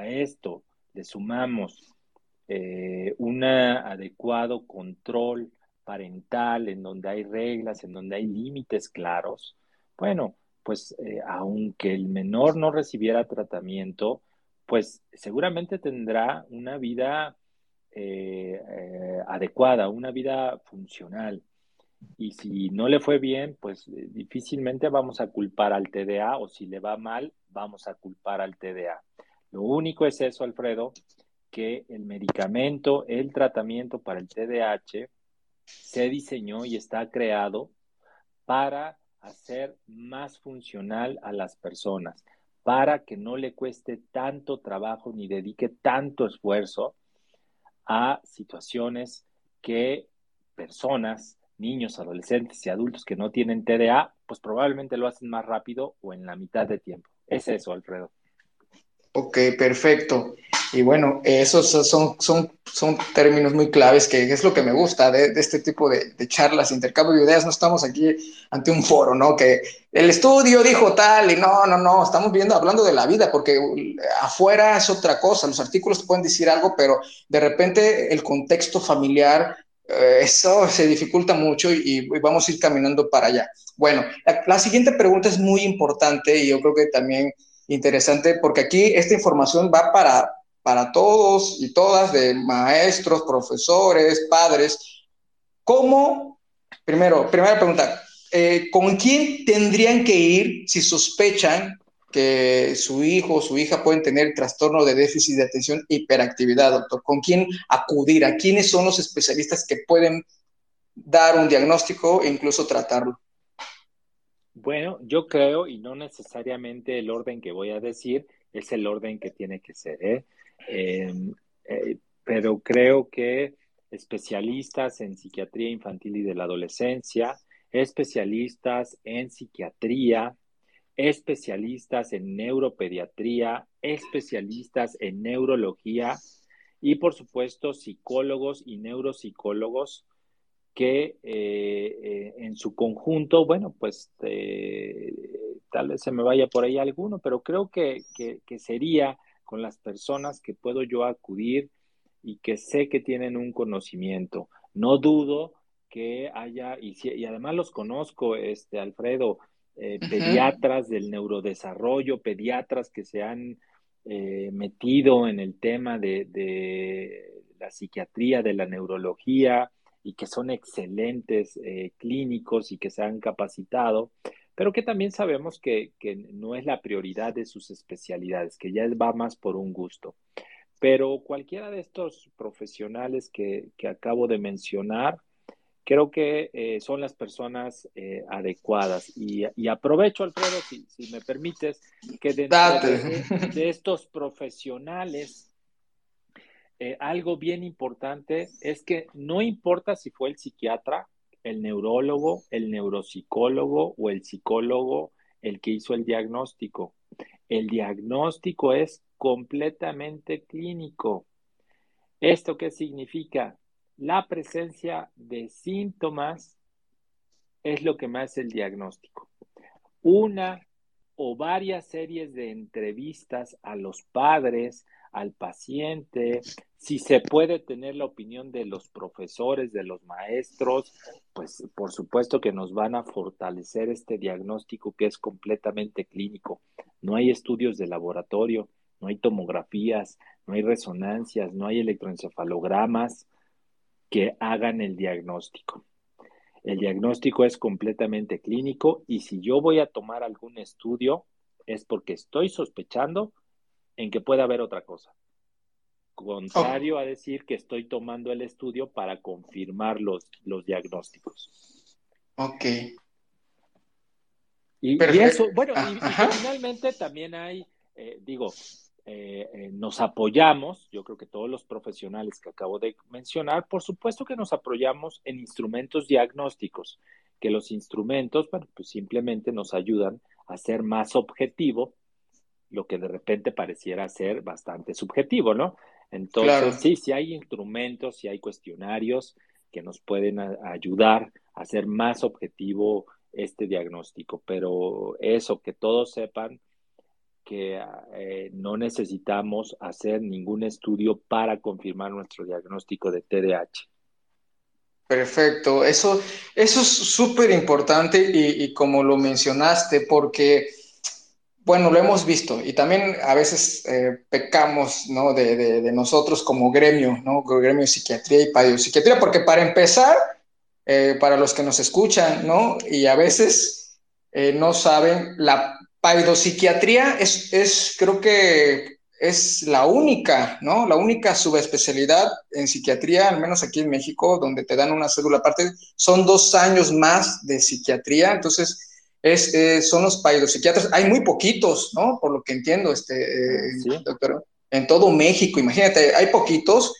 esto le sumamos eh, un adecuado control parental en donde hay reglas, en donde hay límites claros, bueno, pues aunque el menor no recibiera tratamiento, pues seguramente tendrá una vida eh, eh, adecuada, una vida funcional. Y si no le fue bien, pues eh, difícilmente vamos a culpar al TDA o si le va mal, vamos a culpar al TDA. Lo único es eso, Alfredo, que el medicamento, el tratamiento para el TDAH se diseñó y está creado para hacer más funcional a las personas, para que no le cueste tanto trabajo ni dedique tanto esfuerzo a situaciones que personas, niños, adolescentes y adultos que no tienen TDA, pues probablemente lo hacen más rápido o en la mitad de tiempo. Es eso, Alfredo. Ok, perfecto. Y bueno, esos son, son, son términos muy claves que es lo que me gusta de, este tipo de, charlas, intercambio de ideas. No estamos aquí ante un foro, ¿no? Que el estudio dijo tal y no, no, no, estamos viendo, hablando de la vida, porque afuera es otra cosa. Los artículos pueden decir algo, pero de repente el contexto familiar, eh, eso se dificulta mucho y, vamos a ir caminando para allá. Bueno, la siguiente pregunta es muy importante y yo creo que también interesante porque aquí esta información va para, para todos y todas, de maestros, profesores, padres. ¿Cómo? Primero, primera pregunta, eh, ¿con quién tendrían que ir si sospechan que su hijo o su hija pueden tener trastorno de déficit de atención, hiperactividad, doctor? ¿Con quién acudir? ¿A quiénes son los especialistas que pueden dar un diagnóstico e incluso tratarlo? Bueno, yo creo, y no necesariamente el orden que voy a decir es el orden que tiene que ser, ¿eh? Em, eh, pero creo que especialistas en psiquiatría infantil y de la adolescencia, especialistas en psiquiatría, especialistas en neuropediatría, especialistas en neurología y por supuesto psicólogos y neuropsicólogos que eh, eh, en su conjunto, bueno, pues eh, tal vez se me vaya por ahí alguno, pero creo que, sería con las personas que puedo yo acudir y que sé que tienen un conocimiento. No dudo que haya, y, y además los conozco, este, Alfredo, pediatras del neurodesarrollo, pediatras que se han metido en el tema de, de la psiquiatría, de la neurología, y que son excelentes eh, clínicos y que se han capacitado, pero que también sabemos que, no es la prioridad de sus especialidades, que ya va más por un gusto. Pero cualquiera de estos profesionales que, acabo de mencionar, creo que eh, son las personas eh, adecuadas. Y, aprovecho, Alfredo, si, si, me permites, que dentro de, estos profesionales eh, algo bien importante es que no importa si fue el psiquiatra, el neurólogo, el neuropsicólogo o el psicólogo el que hizo el diagnóstico. El diagnóstico es completamente clínico. ¿Esto qué significa? La presencia de síntomas es lo que hace el diagnóstico. Una o varias series de entrevistas a los padres, al paciente, si se puede tener la opinión de los profesores, de los maestros, pues por supuesto que nos van a fortalecer este diagnóstico que es completamente clínico. No hay estudios de laboratorio, no hay tomografías, no hay resonancias, no hay electroencefalogramas que hagan el diagnóstico. El diagnóstico es completamente clínico y si yo voy a tomar algún estudio es porque estoy sospechando en que puede haber otra cosa. Contrario a decir que estoy tomando el estudio para confirmar los, los diagnósticos. Ok. Y, eso, bueno, y, finalmente también hay, eh, digo, eh, eh, nos apoyamos, yo creo que todos los profesionales que acabo de mencionar, por supuesto que nos apoyamos en instrumentos diagnósticos, que los instrumentos, bueno, pues simplemente nos ayudan a ser más objetivo lo que de repente pareciera ser bastante subjetivo, ¿no? Entonces, sí, sí hay instrumentos, sí hay cuestionarios que nos pueden ayudar a hacer más objetivo este diagnóstico, pero eso, que todos sepan que eh, no necesitamos hacer ningún estudio para confirmar nuestro diagnóstico de TDAH. Perfecto, eso, eso es súper importante y, y como lo mencionaste, porque bueno, lo hemos visto y también a veces eh, pecamos, ¿no? De, nosotros como gremio, ¿no? Gremio de psiquiatría y psiquiatría, porque para empezar, eh, para los que nos escuchan, ¿no? Y a veces eh, no saben, la paidopsiquiatría es, es, creo que es la única, ¿no? La única subespecialidad en psiquiatría, al menos aquí en México, donde te dan una cédula aparte, son dos años más de psiquiatría, entonces es, eh, son los paidopsiquiatras. Hay muy poquitos, ¿no? Por lo que entiendo, este, eh, doctor, en todo México, imagínate, hay poquitos.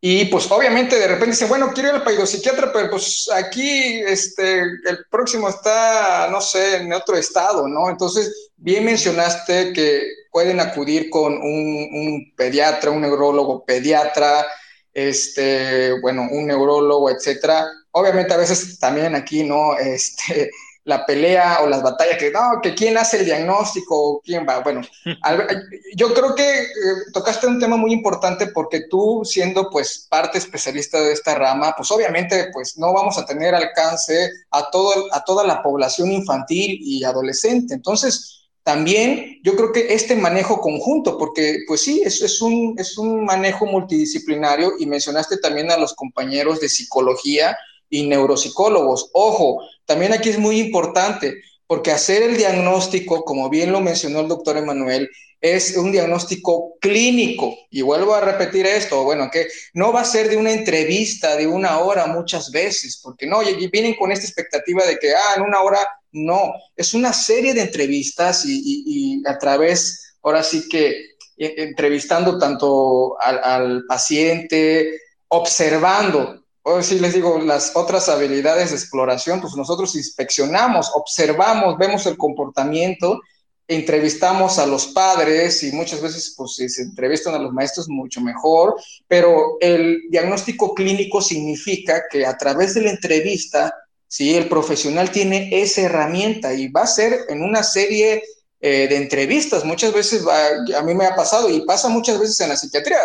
Y pues obviamente de repente dicen, bueno, quiero ir al paidopsiquiatra, pero pues aquí este, el próximo está, no sé, en otro estado, ¿no? Entonces, bien mencionaste que pueden acudir con un, un pediatra, un neurólogo pediatra, este, bueno, un neurólogo, etcétera. Obviamente a veces también aquí, ¿no? *laughs* Este, la pelea o las batallas, que no, que quién hace el diagnóstico quién va. Bueno, *laughs* yo creo que eh, tocaste un tema muy importante porque tú siendo pues parte especialista de esta rama, pues obviamente pues no vamos a tener alcance a, todo, a toda la población infantil y adolescente. Entonces, también yo creo que este manejo conjunto, porque pues sí, eso es un, es un manejo multidisciplinario y mencionaste también a los compañeros de psicología, y neuropsicólogos. Ojo, también aquí es muy importante, porque hacer el diagnóstico, como bien lo mencionó el doctor Emanuel, es un diagnóstico clínico. Y vuelvo a repetir esto, bueno, que no va a ser de una entrevista de una hora muchas veces, porque no, y vienen con esta expectativa de que, ah, en una hora, no, es una serie de entrevistas y, a través, ahora sí que e, entrevistando tanto al, al paciente, observando o si les digo, las otras habilidades de exploración, pues nosotros inspeccionamos, observamos, vemos el comportamiento, entrevistamos a los padres y muchas veces, pues si se entrevistan a los maestros, mucho mejor, pero el diagnóstico clínico significa que a través de la entrevista, si el profesional tiene esa herramienta y va a ser en una serie eh, de entrevistas, muchas veces a mí me ha pasado y pasa muchas veces en la psiquiatría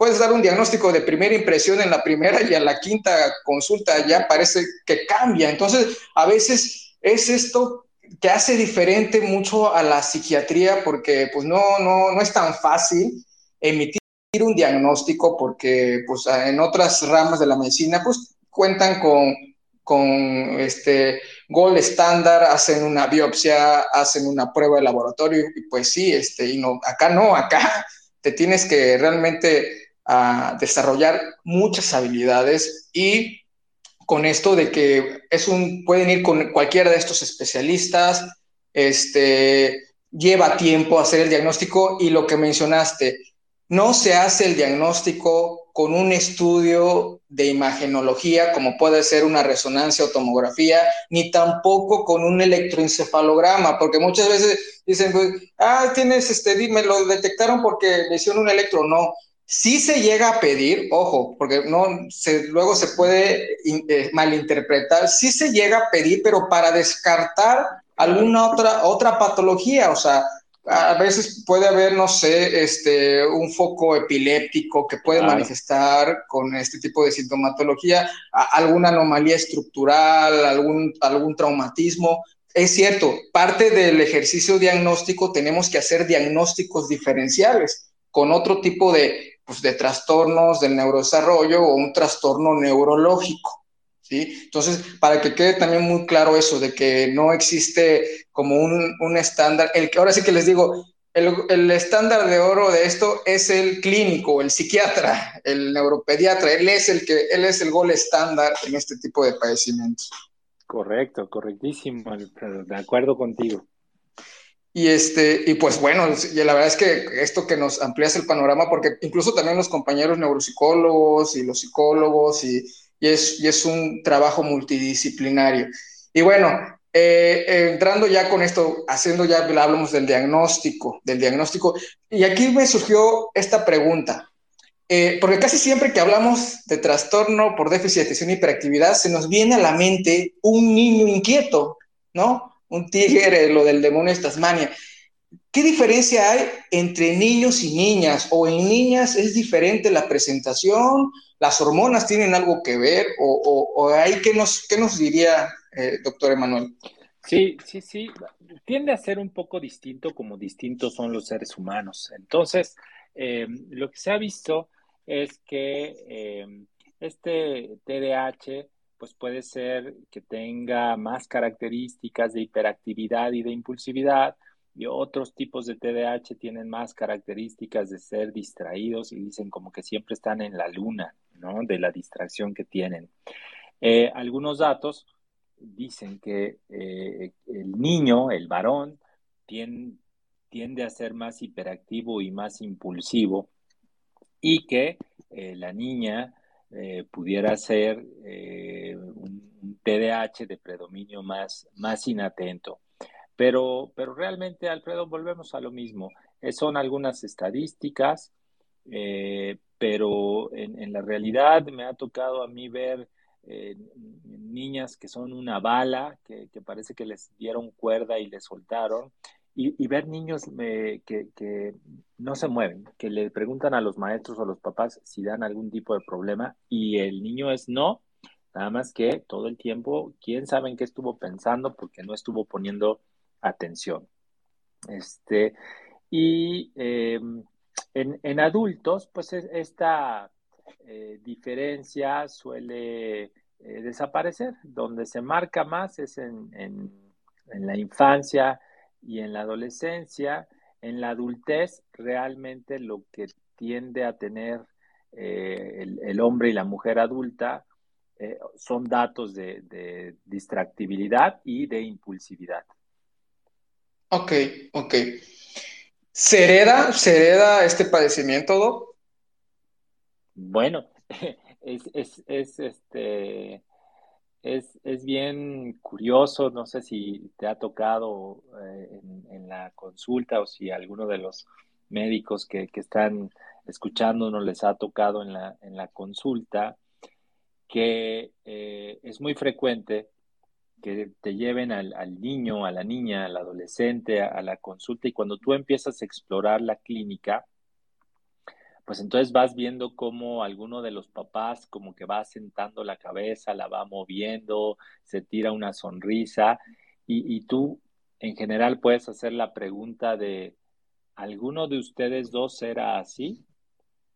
puedes dar un diagnóstico de primera impresión en la primera y a la quinta consulta ya parece que cambia. Entonces, a veces es esto que hace diferente mucho a la psiquiatría porque pues no, no, no es tan fácil emitir un diagnóstico porque pues en otras ramas de la medicina pues cuentan con, con este gol estándar, hacen una biopsia, hacen una prueba de laboratorio y pues sí, este, y no, acá no, acá te tienes que realmente a desarrollar muchas habilidades y con esto de que es un, pueden ir con cualquiera de estos especialistas, este, lleva tiempo hacer el diagnóstico y lo que mencionaste, no se hace el diagnóstico con un estudio de imagenología como puede ser una resonancia o tomografía, ni tampoco con un electroencefalograma, porque muchas veces dicen, pues, ah, tienes este, me lo detectaron porque le hicieron un electro, no, si se llega a pedir, ojo, porque no se, luego se puede eh, malinterpretar, sí se llega a pedir, pero para descartar alguna otra, otra patología, o sea, a veces puede haber, no sé, este, un foco epiléptico que puede manifestar con este tipo de sintomatología, alguna anomalía estructural, algún, algún traumatismo. Es cierto, parte del ejercicio diagnóstico tenemos que hacer diagnósticos diferenciales con otro tipo de, pues, de trastornos del neurodesarrollo o un trastorno neurológico. ¿sí? Entonces, para que quede también muy claro eso, de que no existe como un, un estándar, el que ahora sí que les digo, el, el, estándar de oro de esto es el clínico, el psiquiatra, el neuropediatra, él es el que, él es el gol estándar en este tipo de padecimientos. Correcto, correctísimo, de acuerdo contigo. Y, este, y pues bueno, y la verdad es que esto que nos amplías el panorama, porque incluso también los compañeros neuropsicólogos y los psicólogos, y, y, es, y es, un trabajo multidisciplinario. Y bueno, eh, entrando ya con esto, haciendo ya, hablamos del diagnóstico, del diagnóstico, y aquí me surgió esta pregunta. Eh, porque casi siempre que hablamos de trastorno por déficit de atención y hiperactividad, se nos viene a la mente un niño inquieto, ¿no? Un tigre, lo del demonio de Tasmania. ¿Qué diferencia hay entre niños y niñas? ¿O en niñas es diferente la presentación? ¿Las hormonas tienen algo que ver? ¿O, o, ahí qué nos, qué nos diría, eh, doctor Emanuel? Sí, sí, sí. Tiende a ser un poco distinto como distintos son los seres humanos. Entonces, eh, lo que se ha visto es que eh, este TDAH pues puede ser que tenga más características de hiperactividad y de impulsividad, y otros tipos de TDAH tienen más características de ser distraídos y dicen como que siempre están en la luna, ¿no? De la distracción que tienen. Eh, algunos datos dicen que eh, el niño, el varón, tiende, a ser más hiperactivo y más impulsivo y que eh, la niña eh, pudiera ser un, TDAH de predominio más, más inatento. Pero, pero realmente, Alfredo, volvemos a lo mismo. son algunas estadísticas, pero en, la realidad me ha tocado a mí ver eh, niñas que son una bala, que, parece que les dieron cuerda y les soltaron, y, ver niños eh, que, no se mueven, que le preguntan a los maestros o a los papás si dan algún tipo de problema y el niño es no, nada más que todo el tiempo, quién sabe en qué estuvo pensando porque no estuvo poniendo atención. Este, y em, en, adultos, pues esta eh, diferencia suele eh, desaparecer. Donde se marca más es en, la infancia y en la adolescencia. En la adultez, realmente lo que tiende a tener eh, el, hombre y la mujer adulta son datos de, distractibilidad y de impulsividad. Ok, ok. ¿Se hereda, ¿Se hereda este padecimiento, bueno, *laughs* es, es, es este es, bien curioso, no sé si te ha tocado eh, en, la consulta o si alguno de los médicos que, que están escuchándonos les ha tocado en la, en la consulta, que eh, es muy frecuente que te lleven al, niño, a la niña, al adolescente a la consulta y cuando tú empiezas a explorar la clínica, pues entonces vas viendo cómo alguno de los papás como que va sentando la cabeza, la va moviendo, se tira una sonrisa y, tú en general puedes hacer la pregunta de, ¿alguno de ustedes dos era así?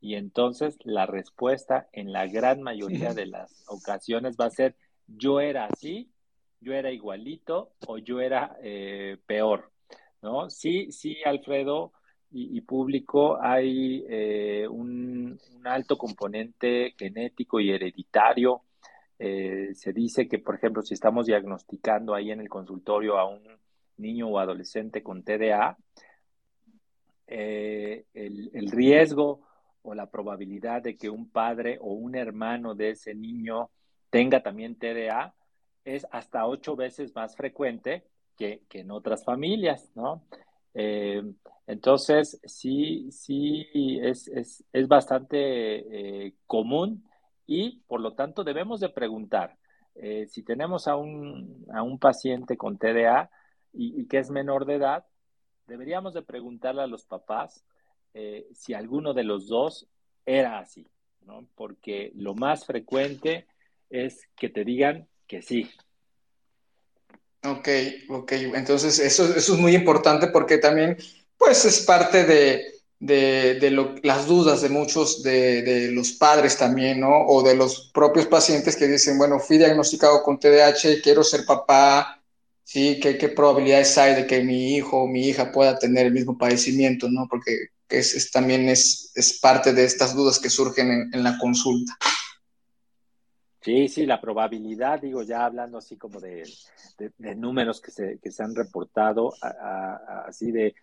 Y entonces la respuesta en la gran mayoría de las ocasiones va a ser, yo era así, yo era igualito o yo era eh, peor, ¿no? Sí, sí, Alfredo, y, público hay eh, un, alto componente genético y hereditario. Eh, se dice que, por ejemplo, si estamos diagnosticando ahí en el consultorio a un niño o adolescente con TDA, eh, el, el, riesgo o la probabilidad de que un padre o un hermano de ese niño tenga también TDA es hasta ocho veces más frecuente que, que en otras familias, ¿no? Eh, entonces, sí, sí, es, es, es bastante eh, común y por lo tanto debemos de preguntar eh, si tenemos a un, a un paciente con TDA y, que es menor de edad, deberíamos de preguntarle a los papás si alguno de los dos era así, ¿no? Porque lo más frecuente es que te digan que sí, Ok, ok. Entonces, eso, eso es muy importante porque también, pues, es parte de, las dudas de muchos de, los padres también, ¿no? O de los propios pacientes que dicen, bueno, fui diagnosticado con TDAH, quiero ser papá, ¿sí? ¿Qué, qué probabilidades hay de que mi hijo o mi hija pueda tener el mismo padecimiento, ¿no? Porque es, también es, parte de estas dudas que surgen en, en la consulta. Sí, sí, la probabilidad, digo, ya hablando así como de, números que se, que se han reportado, así de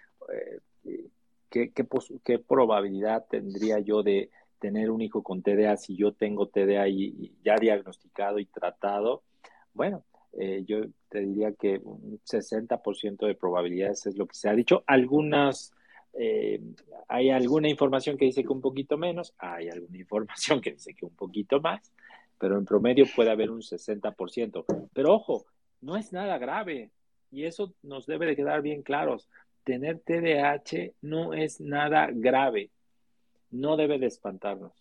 eh, ¿qué, qué, probabilidad tendría yo de tener un hijo con TDA si yo tengo TDA y, ya diagnosticado y tratado. Bueno, eh, yo te diría que un 60% de probabilidades es lo que se ha dicho. Algunas, eh, hay alguna información que dice que un poquito menos, hay alguna *laughs* información que dice que un poquito más pero en promedio puede haber un 60%. Pero ojo, no es nada grave y eso nos debe de quedar bien claros. Tener TDAH no es nada grave, no debe de espantarnos.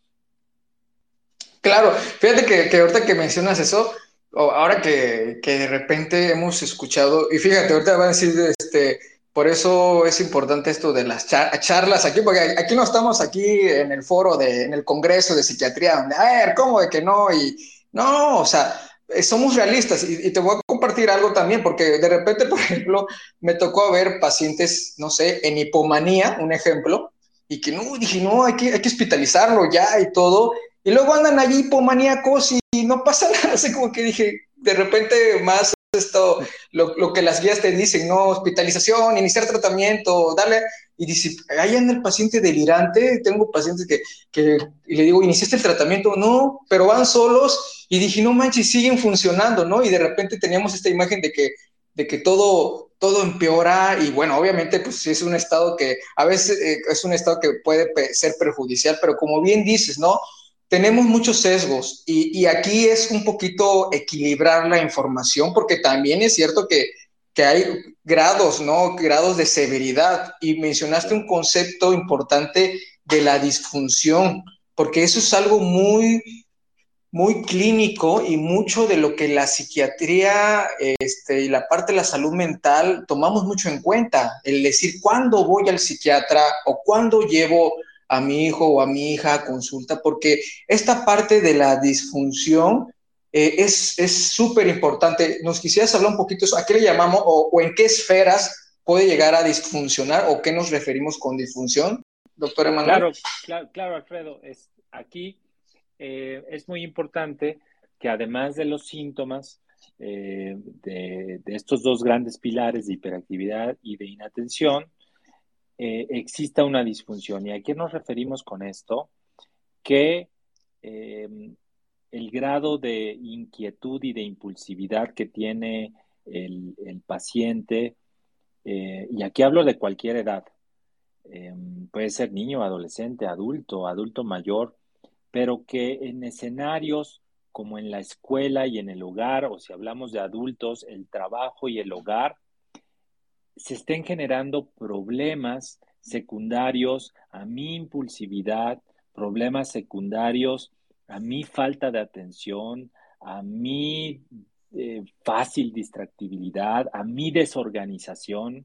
Claro, fíjate que, ahorita que mencionas eso, ahora que, que, de repente hemos escuchado, y fíjate, ahorita van a decir, este, por eso es importante esto de las charlas aquí, porque aquí no estamos aquí en el foro, de, en el Congreso de Psiquiatría, donde, a ver, ¿cómo de que no? Y no, o sea, eh, somos realistas y, te voy a compartir algo también, porque de repente, por ejemplo, me tocó ver pacientes, no sé, en hipomanía, un ejemplo, y que no, dije, no, hay que, hay que hospitalizarlo ya y todo, y luego andan allí hipomaníacos y no pasa *laughs* nada, así como que dije, de repente más esto, lo, lo, que las guías te dicen, ¿no? Hospitalización, iniciar tratamiento, darle, y dice, ahí anda el paciente delirante, tengo pacientes que, que, y le digo, ¿iniciaste el tratamiento? No, pero van solos, y dije, no manches, siguen funcionando, ¿no? Y de repente teníamos esta imagen de que, de que todo, todo empeora, y bueno, obviamente, pues es un estado que a veces eh, es un estado que puede ser perjudicial, pero como bien dices, ¿no? Tenemos muchos sesgos y, aquí es un poquito equilibrar la información porque también es cierto que, hay grados, ¿no? Grados de severidad y mencionaste un concepto importante de la disfunción, porque eso es algo muy, muy clínico y mucho de lo que la psiquiatría este, y la parte de la salud mental tomamos mucho en cuenta, el decir cuándo voy al psiquiatra o cuándo llevo a mi hijo o a mi hija a consulta, porque esta parte de la disfunción eh, es súper importante. ¿Nos quisieras hablar un poquito a qué le llamamos o, en qué esferas puede llegar a disfuncionar o qué nos referimos con disfunción, doctor Emanuel? Claro, claro, Alfredo. Es, aquí eh, es muy importante que además de los síntomas, eh, de, estos dos grandes pilares de hiperactividad y de inatención, eh, exista una disfunción. ¿Y a qué nos referimos con esto? Que em, el grado de inquietud y de impulsividad que tiene el, paciente, eh, y aquí hablo de cualquier edad, em, puede ser niño, adolescente, adulto, adulto mayor, pero que en escenarios como en la escuela y en el hogar, o si hablamos de adultos, el trabajo y el hogar, se estén generando problemas secundarios a mi impulsividad, problemas secundarios a mi falta de atención, a mi eh, fácil distractibilidad, a mi desorganización.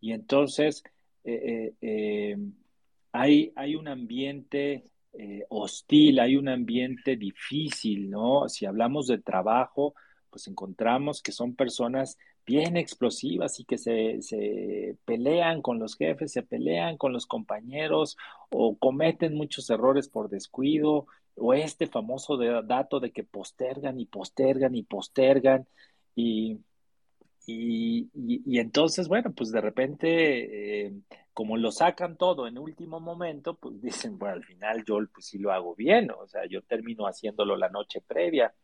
Y entonces eh, eh, hay, hay, un ambiente hostil, hay un ambiente difícil, ¿no? Si hablamos de trabajo, pues encontramos que son personas bien explosivas y que se, pelean con los jefes, se pelean con los compañeros o cometen muchos errores por descuido o este famoso dato de que postergan y postergan y postergan y, y, entonces, bueno, pues de repente, eh, como lo sacan todo en último momento, pues *laughs* dicen, bueno, al final yo pues sí lo hago bien, o sea, yo termino haciéndolo la noche previa,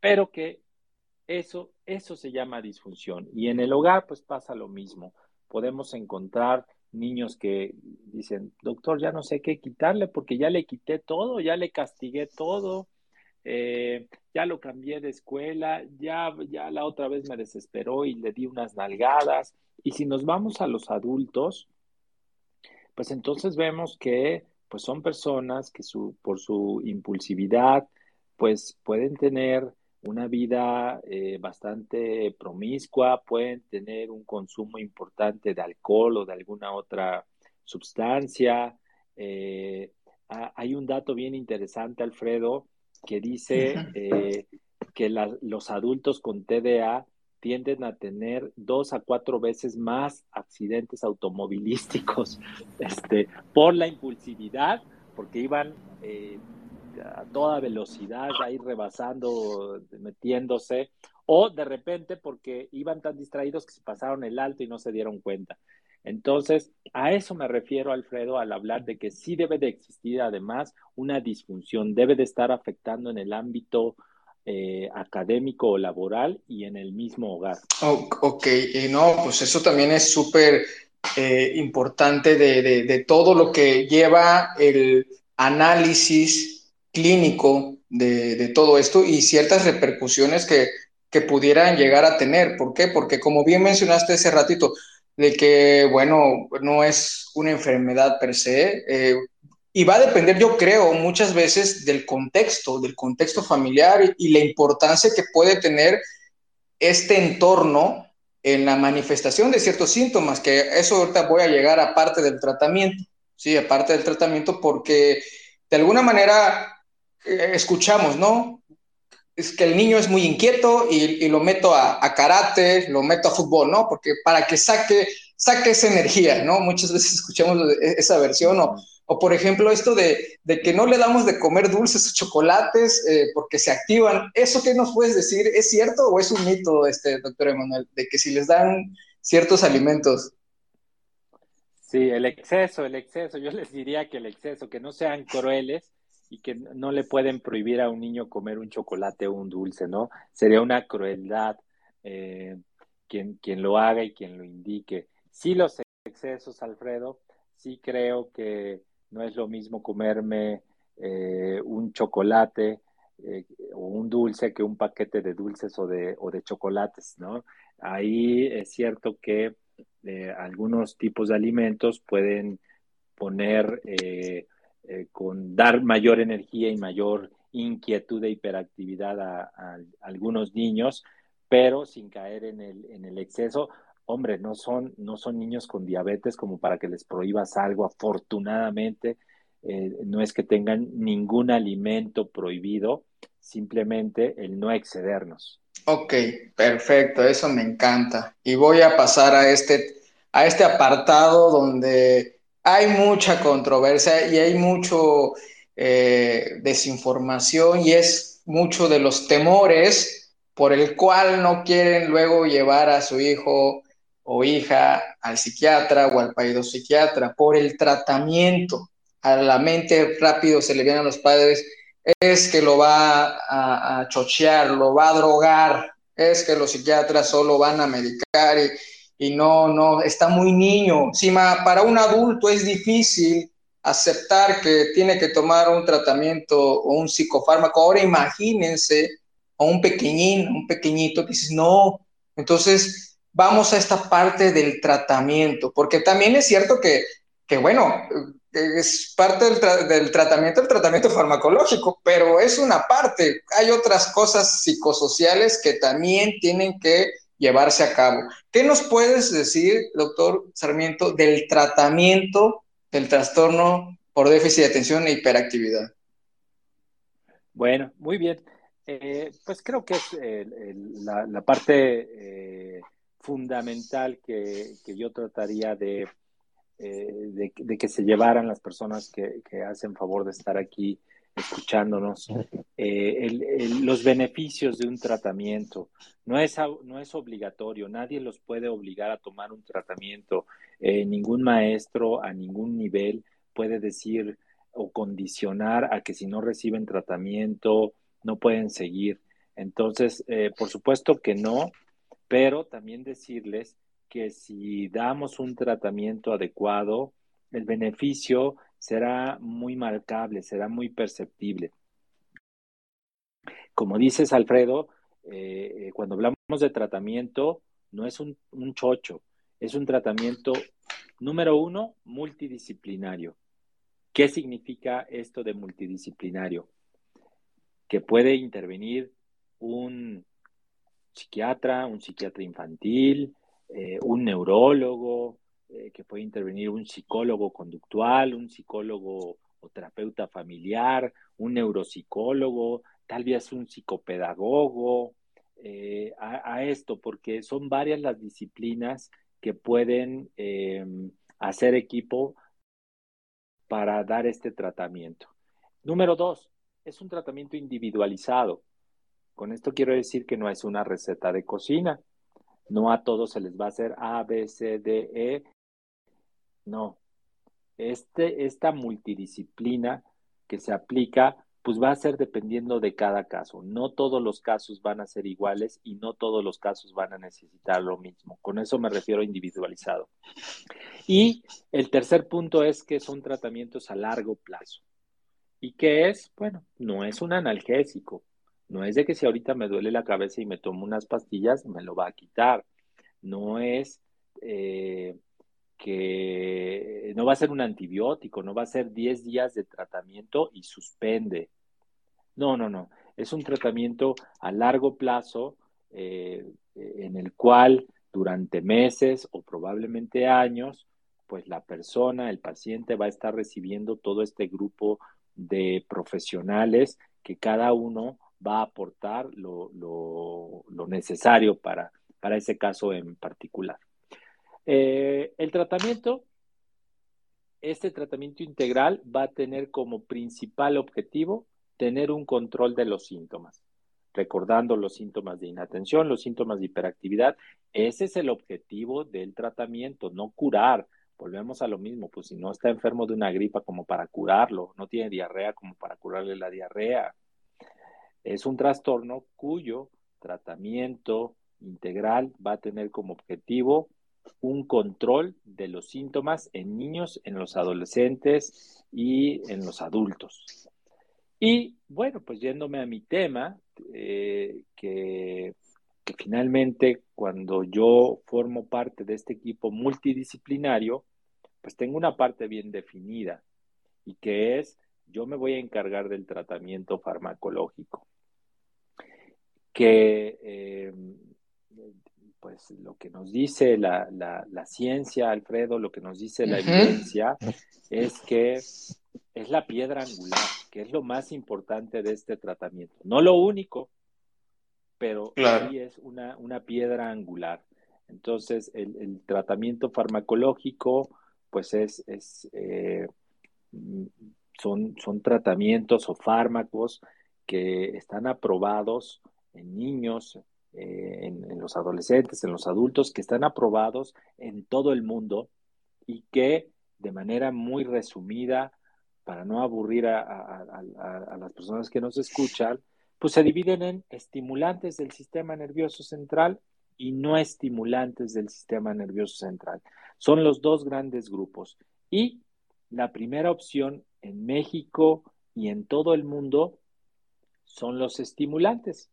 pero que eso, eso se llama disfunción. Y en el hogar, pues pasa lo mismo. Podemos encontrar niños que dicen, doctor, ya no sé qué quitarle porque ya le quité todo, ya le castigué todo, eh, ya lo cambié de escuela, ya, ya la otra vez me desesperó y le di unas nalgadas. Y si nos vamos a los adultos, pues entonces vemos que pues son personas que su, por su impulsividad, pues pueden tener una vida eh, bastante promiscua, pueden tener un consumo importante de alcohol o de alguna otra sustancia. Eh, hay un dato bien interesante, Alfredo, que dice eh, que los adultos con TDA tienden a tener dos a cuatro veces más accidentes automovilísticos *laughs* este, por la impulsividad, porque iban a toda velocidad, ahí rebasando, metiéndose, o de repente porque iban tan distraídos que se pasaron el alto y no se dieron cuenta. Entonces, a eso me refiero, Alfredo, al hablar de que sí debe de existir además una disfunción, debe de estar afectando en el ámbito eh, académico o laboral y en el mismo hogar. ok, y no, pues eso también es súper eh, importante de todo lo que lleva el análisis clínico de, todo esto y ciertas repercusiones que, pudieran llegar a tener. ¿Por qué? Porque como bien mencionaste ese ratito, de que, bueno, no es una enfermedad per se, eh, y va a depender, yo creo, muchas veces del contexto, del contexto familiar y la importancia que puede tener este entorno en la manifestación de ciertos síntomas, que eso ahorita voy a llegar a parte del tratamiento, sí, aparte del tratamiento, porque de alguna manera eh, escuchamos, ¿no? Es que el niño es muy inquieto y, lo meto a, karate, lo meto a fútbol, ¿no? Porque para que saque, saque esa energía, ¿no? Muchas *laughs* veces escuchamos esa versión o o por ejemplo, esto de, que no le damos de comer dulces o chocolates eh, porque se activan. ¿Eso qué nos puedes decir? ¿Es cierto o es un mito, este, doctor Emanuel, de que si les dan ciertos alimentos? Sí, el exceso, el exceso. Yo les diría que el exceso, que no sean crueles y que no le pueden prohibir a un niño comer un chocolate o un dulce, ¿no? Sería una crueldad eh, quien, quien lo haga y quien lo indique. Sí, los excesos, Alfredo, sí creo que no es lo mismo comerme eh, un chocolate eh, o un dulce que un paquete de dulces o de, o de chocolates, ¿no? Ahí es cierto que algunos tipos de alimentos pueden poner, con dar mayor energía y mayor inquietud e hiperactividad a, algunos niños, pero sin caer en el, en el exceso hombre, no son, no son niños con diabetes como para que les prohíbas algo. Afortunadamente, eh, no es que tengan ningún alimento prohibido, simplemente el no excedernos. Ok, perfecto, eso me encanta. Y voy a pasar a este, a este apartado donde hay mucha controversia y hay mucho eh, desinformación y es mucho de los temores por el cual no quieren luego llevar a su hijo o hija al psiquiatra o al psiquiatra por el tratamiento. A la mente rápido se le vienen a los padres, es que lo va a, chochear, lo va a drogar, es que los psiquiatras solo van a medicar y, no, no, está muy niño. Encima, para un adulto es difícil aceptar que tiene que tomar un tratamiento o un psicofármaco. Ahora imagínense a un pequeñín, un pequeñito que dice, no, entonces vamos a esta parte del tratamiento, porque también es cierto que, bueno, es parte del, tratamiento, el tratamiento farmacológico, pero es una parte. Hay otras cosas psicosociales que también tienen que llevarse a cabo. ¿Qué nos puedes decir, doctor Sarmiento, del tratamiento del trastorno por déficit de atención e hiperactividad? Bueno, muy bien. Eh, pues creo que es la, parte eh, fundamental que, yo trataría eh, de, que se llevaran las personas que, hacen favor de estar aquí escuchándonos. Eh, los beneficios de un tratamiento no es, no es obligatorio, nadie los puede obligar a tomar un tratamiento. Eh, ningún maestro a ningún nivel puede decir o condicionar a que si no reciben tratamiento no pueden seguir. Entonces, por supuesto que no, pero también decirles que si damos un tratamiento adecuado, el beneficio será muy marcable, será muy perceptible. Como dices, Alfredo, eh, eh, cuando hablamos de tratamiento, no es un, chocho, es un tratamiento, número uno, multidisciplinario. ¿Qué significa esto de multidisciplinario? Que puede intervenir un psiquiatra, un psiquiatra infantil, eh, un neurólogo, eh, que puede intervenir un psicólogo conductual, un psicólogo o terapeuta familiar, un neuropsicólogo, tal vez un psicopedagogo, eh, a, esto, porque son varias las disciplinas que pueden em, hacer equipo para dar este tratamiento. Número dos, es un tratamiento individualizado. Con esto quiero decir que no es una receta de cocina. No a todos se les va a hacer A, B, C, D, E. No. Este, esta multidisciplina que se aplica, pues va a ser dependiendo de cada caso. No todos los casos van a ser iguales y no todos los casos van a necesitar lo mismo. Con eso me refiero a individualizado. Y el tercer punto es que son tratamientos a largo plazo. ¿Y qué es? Bueno, no es un analgésico, no es de que si ahorita me duele la cabeza y me tomo unas pastillas, me lo va a quitar. No es, eh, que no va a ser un antibiótico, no va a ser 10 días de tratamiento y suspende. No, no, no. Es un tratamiento a largo plazo eh, en el cual durante meses o probablemente años, pues la persona, el paciente va a estar recibiendo todo este grupo de profesionales que cada uno va a aportar lo, necesario para, para ese caso en particular. Eh, el tratamiento, este tratamiento integral va a tener como principal objetivo tener un control de los síntomas, recordando los síntomas de inatención, los síntomas de hiperactividad. Ese es el objetivo del tratamiento, no curar. Volvemos a lo mismo, pues si no está enfermo de una gripa como para curarlo, no tiene diarrea como para curarle la diarrea. Es un trastorno cuyo tratamiento integral va a tener como objetivo un control de los síntomas en niños, en los adolescentes y en los adultos. Y bueno, pues yéndome a mi tema, eh, que, finalmente cuando yo formo parte de este equipo multidisciplinario, pues tengo una parte bien definida y que es yo me voy a encargar del tratamiento farmacológico, que eh, pues lo que nos dice la, ciencia, Alfredo, lo que nos dice la evidencia, es que es la piedra angular, que es lo más importante de este tratamiento. No lo único, pero sí es una, piedra angular. Entonces, el, tratamiento farmacológico, pues es, eh, son, son tratamientos o fármacos que están aprobados en niños, eh, en, los adolescentes, en los adultos, que están aprobados en todo el mundo y que de manera muy resumida, para no aburrir a, las personas que nos escuchan, pues se dividen en estimulantes del sistema nervioso central y no estimulantes del sistema nervioso central. Son los dos grandes grupos. Y la primera opción en México y en todo el mundo son los estimulantes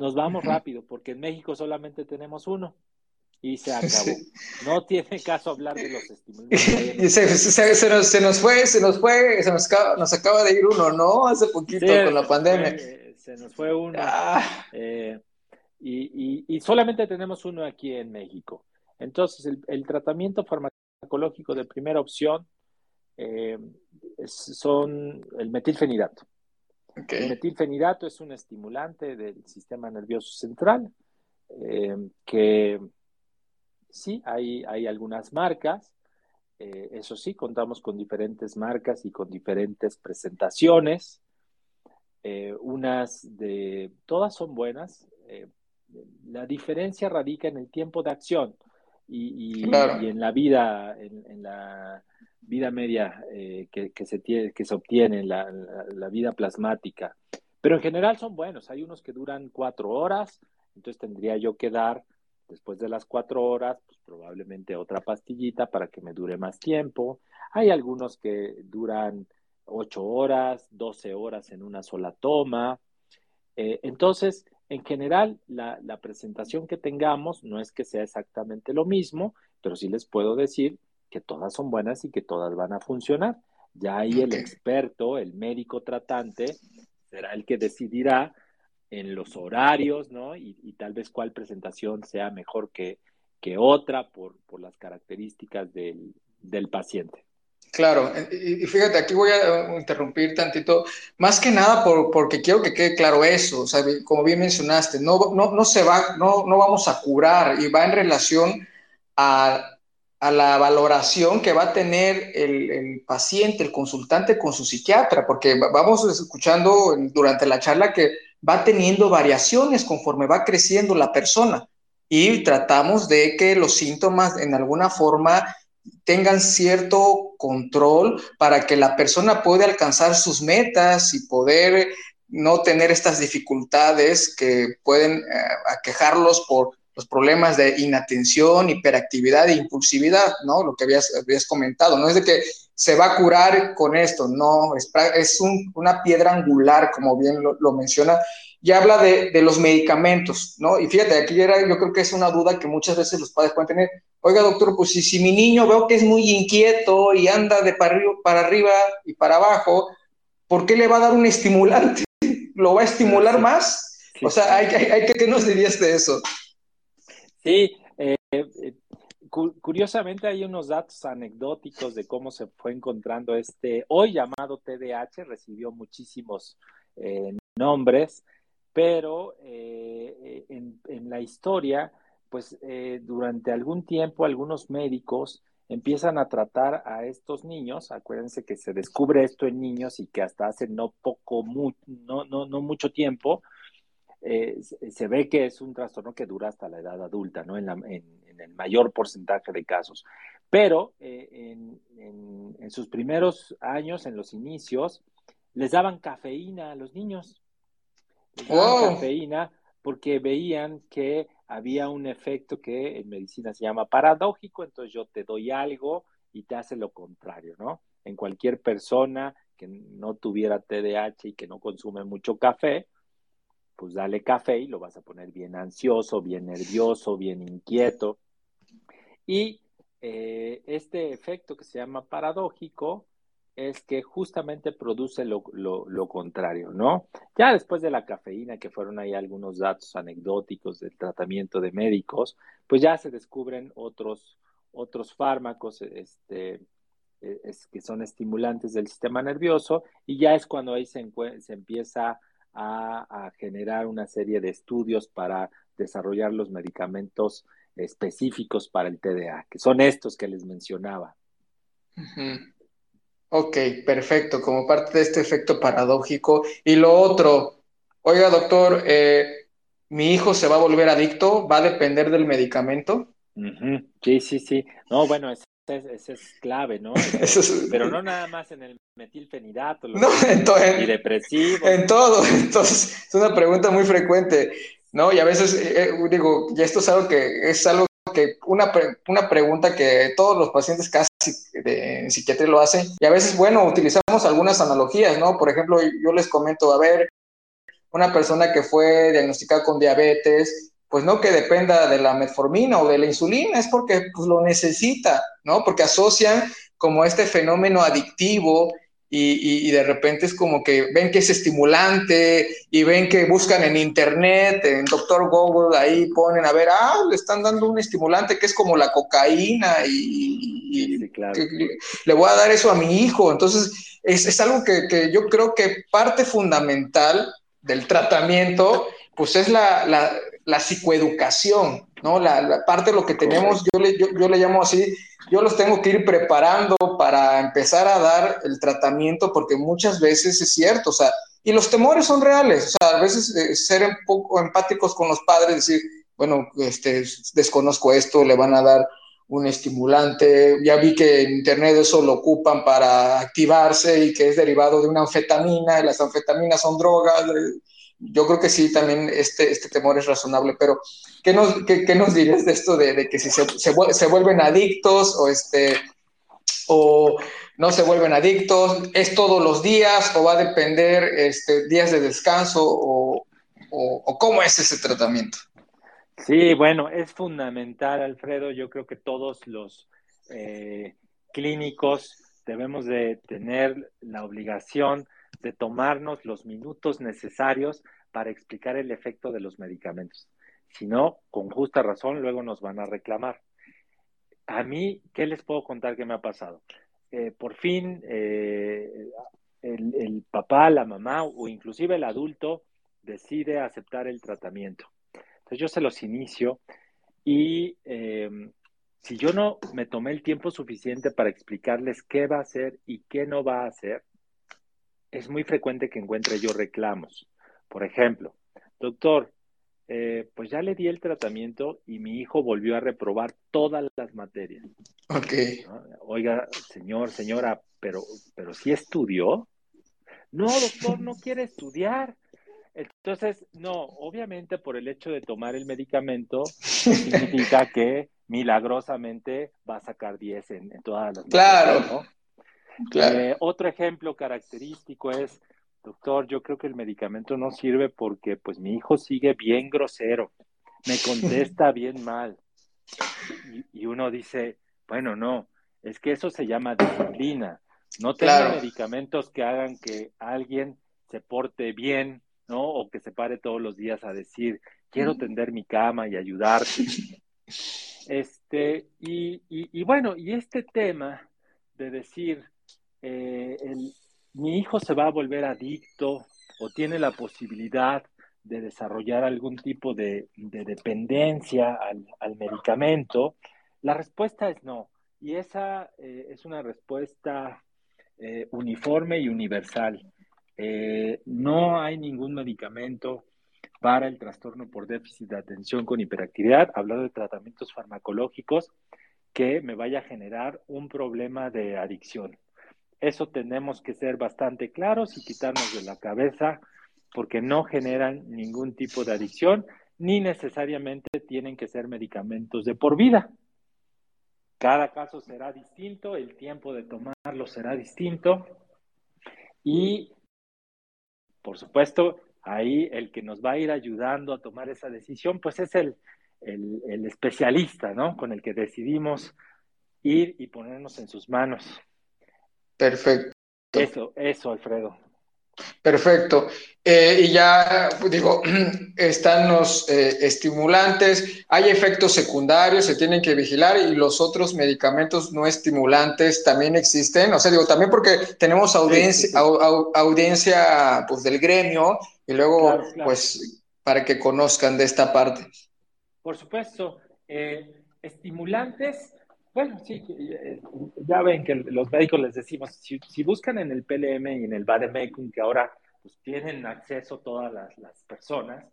nos vamos rápido, porque en México solamente tenemos uno y se *laughs* acabó. No tiene caso hablar de los estímulos. *laughs* se, nos, se, nos, fue, se nos fue, se nos acaba, nos acaba de ir uno, ¿no? Hace poquito con la pandemia. se nos fue uno. Ah. Eh, y, y, solamente tenemos uno aquí en México. Entonces, el, el tratamiento farmacológico de primera opción eh, son el metilfenidato. El metilfenidato es un estimulante del sistema nervioso central eh, que sí, hay, hay algunas marcas. Eh, eso sí, contamos con diferentes marcas y con diferentes presentaciones. Eh, unas de, todas son buenas. la diferencia radica en el tiempo de acción y, en la vida, en la vida media eh, que, se que se obtiene, la, la, vida plasmática. Pero en general son buenos. Hay unos que duran cuatro horas, entonces tendría yo que dar, después de las cuatro horas, pues probablemente otra pastillita para que me dure más tiempo. Hay algunos que duran ocho horas, doce horas en una sola toma. Eh, entonces, en general, la, la presentación que tengamos no es que sea exactamente lo mismo, pero sí les puedo decir que todas son buenas y que todas van a funcionar. Ya ahí el experto, el médico tratante, será el que decidirá en los horarios, ¿no? Y, tal vez cuál presentación sea mejor que, que otra por, por las características del, del paciente. Claro, y fíjate, aquí voy a interrumpir tantito, más que nada por, porque quiero que quede claro eso, o sea, como bien mencionaste, no, no, no se va, no, no vamos a curar y va en relación a a la valoración que va a tener el, paciente, el consultante con su psiquiatra, porque vamos escuchando durante la charla que va teniendo variaciones conforme va creciendo la persona. Y tratamos de que los síntomas en alguna forma tengan cierto control para que la persona pueda alcanzar sus metas y poder no tener estas dificultades que pueden eh, aquejarlos por los problemas de inatención, hiperactividad e impulsividad, ¿no? Lo que habías, habías comentado, no es de que se va a curar con esto, no, es, es una piedra angular, como bien lo, menciona, y habla de, de, los medicamentos, ¿no? Y fíjate, aquí era, yo creo que es una duda que muchas veces los padres pueden tener, oiga doctor, pues si, si mi niño veo que es muy inquieto y anda de para arriba, para arriba y para abajo, ¿por qué le va a dar un estimulante? *laughs* ¿Lo va a estimular más? o sea, hay, hay, que, ¿qué nos dirías de eso? Sí, eh, eh, curiosamente hay unos datos anecdóticos de cómo se fue encontrando este, hoy llamado TDAH, recibió muchísimos eh, nombres, pero en, en, la historia, pues durante algún tiempo algunos médicos empiezan a tratar a estos niños, acuérdense que se descubre esto en niños y que hasta hace no poco, no, no, no mucho tiempo, eh, se ve que es un trastorno que dura hasta la edad adulta, ¿no? En, el mayor porcentaje de casos. Pero eh, en, sus primeros años, en los inicios, les daban cafeína a los niños. Les daban cafeína porque veían que había un efecto que en medicina se llama paradójico, entonces yo te doy algo y te hace lo contrario, ¿no? En cualquier persona que no tuviera TDAH y que no consume mucho café, pues dale café y lo vas a poner bien ansioso, bien nervioso, bien inquieto. Y eh, este efecto que se llama paradójico es que justamente produce lo, contrario, ¿no? Ya después de la cafeína, que fueron ahí algunos datos anecdóticos del tratamiento de médicos, pues ya se descubren otros, otros fármacos este, e, que son estimulantes del sistema nervioso y ya es cuando ahí se, se empieza a, generar una serie de estudios para desarrollar los medicamentos específicos para el TDA, que son estos que les mencionaba. Ok, perfecto, como parte de este efecto paradójico. Y lo otro, oiga doctor, eh, ¿mi hijo se va a volver adicto? ¿Va a depender del medicamento? Sí, sí, sí. No, bueno, ese es, clave, ¿no? *laughs* Pero no nada más en el metilfenidato, no, en, todo, en *laughs* todo. Entonces, es una pregunta muy frecuente, ¿no? Y a veces, eh, eh, digo, y esto es algo que es algo que una, una pregunta que todos los pacientes casi de, en psiquiatría lo hacen. Y a veces, bueno, utilizamos algunas analogías, ¿no? Por ejemplo, yo les comento, a ver, una persona que fue diagnosticada con diabetes, pues no que dependa de la metformina o de la insulina, es porque pues, lo necesita, ¿no? Porque asocian como este fenómeno adictivo y, y, de repente es como que ven que es estimulante y ven que buscan en internet, en Doctor Google, ahí ponen a ver, ah, le están dando un estimulante que es como la cocaína y, le voy a dar eso a mi hijo. Entonces, es, es algo que, que, yo creo que parte fundamental del tratamiento, pues es la, la, la psicoeducación, ¿no? La, parte de lo que tenemos, yo le, yo, le llamo así, yo los tengo que ir preparando para empezar a dar el tratamiento, porque muchas veces es cierto, o sea, y los temores son reales, o sea, a veces eh, ser un poco empáticos con los padres, decir, bueno, este, desconozco esto, le van a dar un estimulante, ya vi que en internet eso lo ocupan para activarse y que es derivado de una anfetamina, y las anfetaminas son drogas, yo creo que sí, también este, este temor es razonable, pero ¿qué nos, qué, dirías de esto de, que si se, se, vuelven adictos o, este, o no se vuelven adictos? ¿Es todos los días o va a depender este, días de descanso o, o, cómo es ese tratamiento? Sí, bueno, es fundamental, Alfredo. Yo creo que todos los eh, clínicos debemos de tener la obligación de tomarnos los minutos necesarios para explicar el efecto de los medicamentos. Si no, con justa razón, luego nos van a reclamar. A mí, ¿qué les puedo contar que me ha pasado? Eh, por fin, eh, el, papá, la mamá o inclusive el adulto decide aceptar el tratamiento. Entonces yo se los inicio y em, si yo no me tomé el tiempo suficiente para explicarles qué va a hacer y qué no va a hacer, es muy frecuente que encuentre yo reclamos. Por ejemplo, doctor, eh, pues ya le di el tratamiento y mi hijo volvió a reprobar todas las materias. Ok. Oiga, señor, señora, pero, pero sí estudió. No, doctor, no *laughs* quiere estudiar. Entonces, no, obviamente por el hecho de tomar el medicamento significa *laughs* que milagrosamente va a sacar 10 en, todas las claro. ¿no? Eh, otro ejemplo característico es, doctor, yo creo que el medicamento no sirve porque pues mi hijo sigue bien grosero, me *laughs* contesta bien mal. Y, uno dice, bueno, no, es que eso se llama disciplina. No tengo medicamentos que hagan que alguien se porte bien, ¿no? O que se pare todos los días a decir, quiero tender mi cama y ayudarte. *laughs* Este, y, y, bueno, y este tema de decir, eh, mi hijo se va a volver adicto o tiene la posibilidad de desarrollar algún tipo de, dependencia al, medicamento, la respuesta es no. Y esa eh, es una respuesta eh, uniforme y universal. no hay ningún medicamento para el trastorno por déficit de atención con hiperactividad, hablando de tratamientos farmacológicos, que me vaya a generar un problema de adicción. Eso tenemos que ser bastante claros y quitarnos de la cabeza porque no generan ningún tipo de adicción ni necesariamente tienen que ser medicamentos de por vida. Cada caso será distinto, el tiempo de tomarlo será distinto y, por supuesto, ahí el que nos va a ir ayudando a tomar esa decisión, pues es el, el, especialista, ¿no? Con el que decidimos ir y ponernos en sus manos. Perfecto. Eso, eso, Alfredo. Perfecto. Eh, y ya, digo, *clears throat* están los eh, estimulantes, hay efectos secundarios, se tienen que vigilar y los otros medicamentos no estimulantes también existen. O sea, digo, también porque tenemos audiencia, audiencia pues, del gremio y luego, pues, para que conozcan de esta parte. Por supuesto, eh, estimulantes, bueno, sí, ya ven que los médicos les decimos, si, buscan en el PLM y en el Bademecum, que ahora pues, tienen acceso todas las, personas,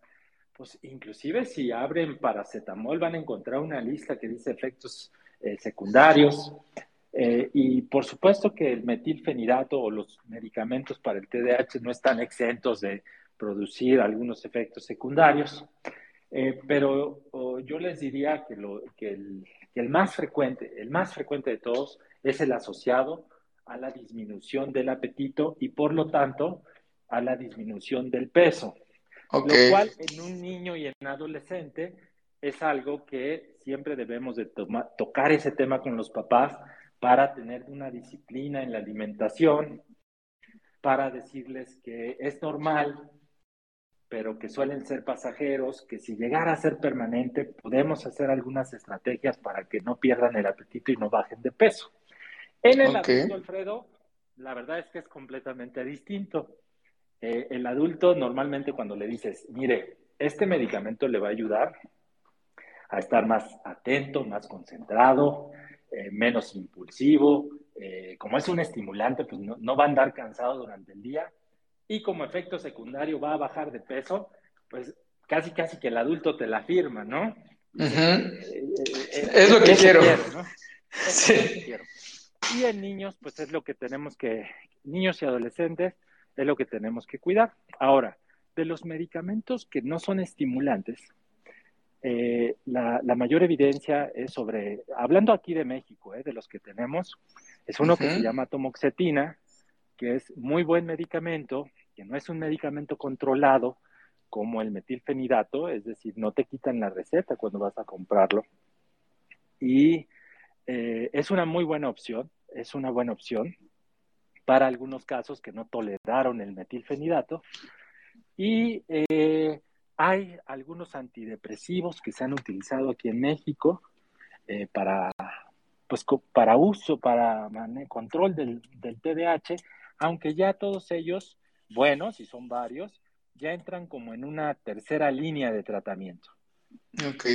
pues inclusive si abren paracetamol van a encontrar una lista que dice efectos eh, secundarios. Eh, y por supuesto que el metilfenidato o los medicamentos para el TDAH no están exentos de producir algunos efectos secundarios, eh, pero yo les diría que, lo, que el, el más frecuente, el más frecuente de todos es el asociado a la disminución del apetito y por lo tanto a la disminución del peso. Lo cual en un niño y en un adolescente es algo que siempre debemos de tocar ese tema con los papás para tener una disciplina en la alimentación, para decirles que es normal pero que suelen ser pasajeros, que si llegara a ser permanente, podemos hacer algunas estrategias para que no pierdan el apetito y no bajen de peso. En el adulto, Alfredo, la verdad es que es completamente distinto. Eh, el adulto normalmente cuando le dices, mire, este medicamento le va a ayudar a estar más atento, más concentrado, eh, menos impulsivo, eh, como es un estimulante, pues no, no va a andar cansado durante el día, y como efecto secundario va a bajar de peso, pues casi casi que el adulto te la firma, ¿no? es lo que quiero. sí. Y en niños, pues es lo que tenemos que, niños y adolescentes, es lo que tenemos que cuidar. Ahora, de los medicamentos que no son estimulantes, eh, la, mayor evidencia es sobre, hablando aquí de México, eh, de los que tenemos, es uno que se llama tomoxetina, que es muy buen medicamento, que no es un medicamento controlado como el metilfenidato, es decir, no te quitan la receta cuando vas a comprarlo. Y eh, es una muy buena opción, es una buena opción para algunos casos que no toleraron el metilfenidato. Y eh, hay algunos antidepresivos que se han utilizado aquí en México eh, para, pues, para uso, para control del, del TDAH, aunque ya todos ellos, buenos, y son varios, ya entran como en una tercera línea de tratamiento. Ok.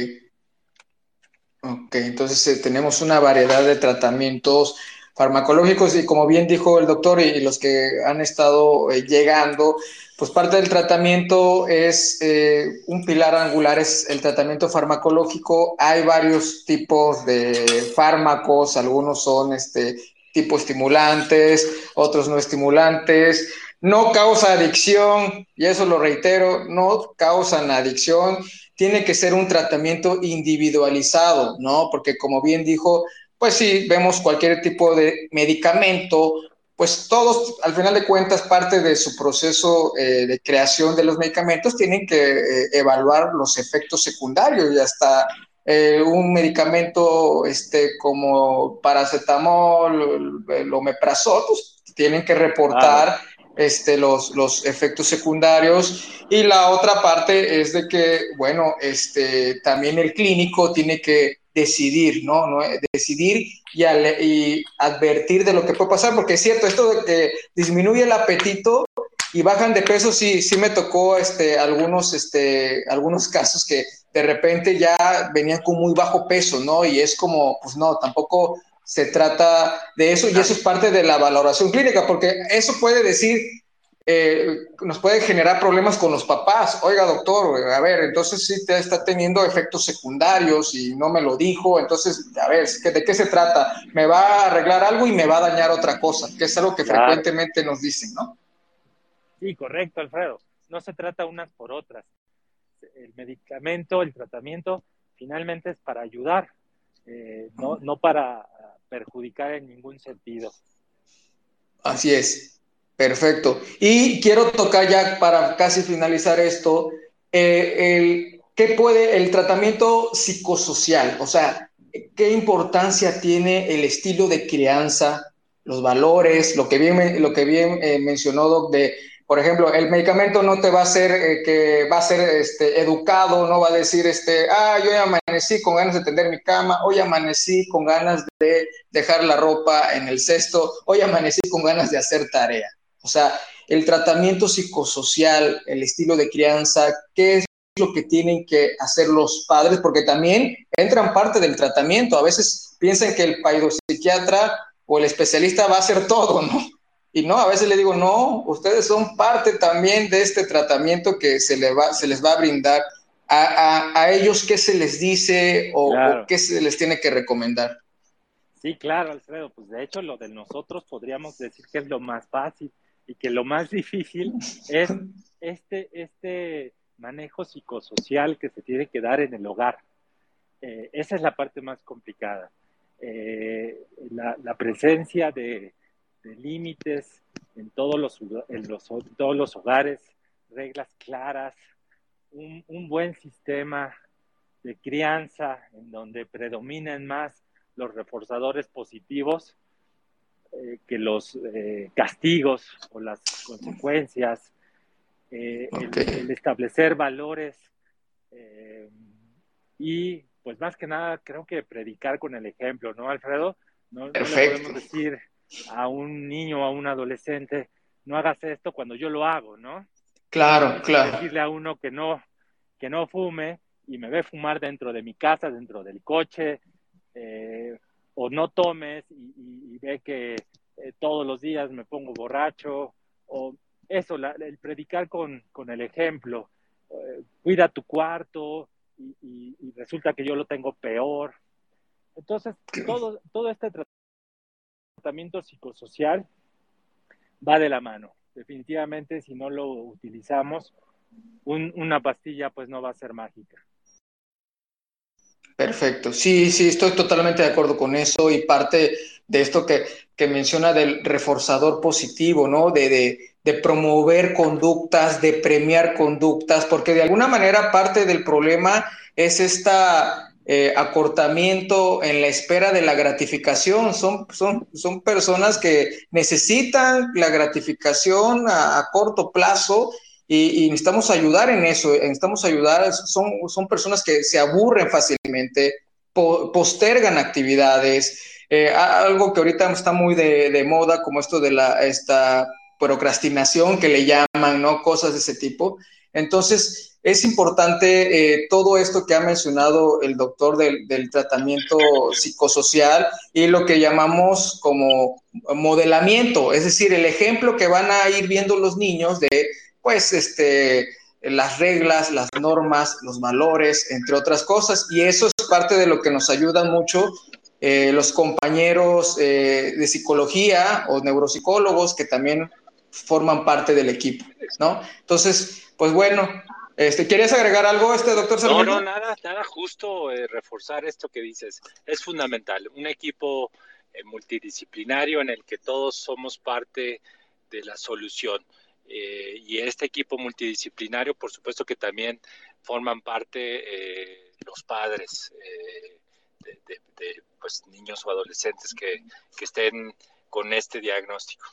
Ok, entonces eh, tenemos una variedad de tratamientos farmacológicos y como bien dijo el doctor y, los que han estado eh, llegando, pues parte del tratamiento es eh, un pilar angular, es el tratamiento farmacológico. Hay varios tipos de fármacos, algunos son este, tipo estimulantes, otros no estimulantes. No causa adicción, y eso lo reitero, no causan adicción. Tiene que ser un tratamiento individualizado, ¿no? Porque como bien dijo, pues si vemos cualquier tipo de medicamento, pues todos, al final de cuentas, parte de su proceso eh, de creación de los medicamentos tienen que eh, evaluar los efectos secundarios y hasta eh, un medicamento este, como paracetamol, el omeprazol, pues tienen que reportar este, los, los efectos secundarios. Y la otra parte es de que, bueno, este, también el clínico tiene que decidir, ¿no? ¿No? Decidir y, y, advertir de lo que puede pasar, porque es cierto, esto de que disminuye el apetito y bajan de peso, sí, sí me tocó este, algunos, este, algunos casos que de repente ya venían con muy bajo peso, ¿no? Y es como, pues no, tampoco se trata de eso y eso es parte de la valoración clínica, porque eso puede decir, eh, nos puede generar problemas con los papás. Oiga, doctor, a ver, entonces sí te está teniendo efectos secundarios y no me lo dijo, entonces, a ver, ¿de qué se trata? ¿Me va a arreglar algo y me va a dañar otra cosa? Que es algo que frecuentemente nos dicen, ¿no? Sí, correcto, Alfredo. No se trata unas por otras. El medicamento, el tratamiento, finalmente es para ayudar, eh, no, no para perjudicar en ningún sentido. Así es. Perfecto. Y quiero tocar ya para casi finalizar esto, eh, el, ¿qué puede el tratamiento psicosocial? O sea, ¿qué importancia tiene el estilo de crianza, los valores, lo que bien, lo que bien eh, mencionó Doc, de, por ejemplo, el medicamento no te va a hacer eh, que va a ser este, educado, no va a decir, este, ah, yo ya amanecí con ganas de tender mi cama, hoy amanecí con ganas de dejar la ropa en el cesto, hoy amanecí con ganas de hacer tarea. O sea, el tratamiento psicosocial, el estilo de crianza, qué es lo que tienen que hacer los padres, porque también entran parte del tratamiento. A veces piensan que el psiquiatra o el especialista va a hacer todo, ¿no? Y no, a veces le digo, no, ustedes son parte también de este tratamiento que se, le va, se les va a brindar. A, ellos qué se les dice o, o, qué se les tiene que recomendar. Sí, claro, Alfredo. Pues de hecho lo de nosotros podríamos decir que es lo más fácil y que lo más *laughs* difícil es este, este manejo psicosocial que se tiene que dar en el hogar. Eh, esa es la parte más complicada. Eh, la, presencia de, límites en todos los, en todos los hogares, reglas claras, un, un, buen sistema de crianza en donde predominen más los reforzadores positivos eh, que los eh, castigos o las consecuencias, eh, el, establecer valores y pues más que nada creo que predicar con el ejemplo, ¿no, Alfredo? No, no le podemos decir a un niño o a un adolescente, no hagas esto cuando yo lo hago, ¿no? Claro, claro. Decirle a uno que no, que no fume y me ve fumar dentro de mi casa, dentro del coche, eh, o no tomes y, ve que eh, todos los días me pongo borracho, o eso, el predicar con, el ejemplo, eh, cuida tu cuarto y, resulta que yo lo tengo peor. Entonces, todo, todo este tratamiento psicosocial va de la mano. Definitivamente, si no lo utilizamos, una pastilla pues no va a ser mágica. Perfecto. Sí, sí, estoy totalmente de acuerdo con eso y parte de esto que, menciona del reforzador positivo, ¿no? De, promover conductas, de premiar conductas, porque de alguna manera parte del problema es esta eh, acortamiento en la espera de la gratificación. Son, son, son personas que necesitan la gratificación a corto plazo y, necesitamos ayudar en eso, necesitamos ayudar, son, son personas que se aburren fácilmente, postergan actividades, eh, algo que ahorita está muy de, moda, como esto de la esta procrastinación que le llaman, ¿no? Cosas de ese tipo. Entonces, es importante eh, todo esto que ha mencionado el doctor del, tratamiento psicosocial y lo que llamamos como modelamiento, es decir, el ejemplo que van a ir viendo los niños de pues, este, las reglas, las normas, los valores, entre otras cosas. Y eso es parte de lo que nos ayudan mucho eh, los compañeros eh, de psicología o neuropsicólogos que también forman parte del equipo, ¿no? Entonces, pues bueno, este, ¿quieres agregar algo, este doctor No, no, nada, nada, justo eh, reforzar esto que dices. Es fundamental, un equipo multidisciplinario en el que todos somos parte de la solución. Eh, y este equipo multidisciplinario, por supuesto que también forman parte eh, los padres de, pues, niños o adolescentes que, que estén con este diagnóstico.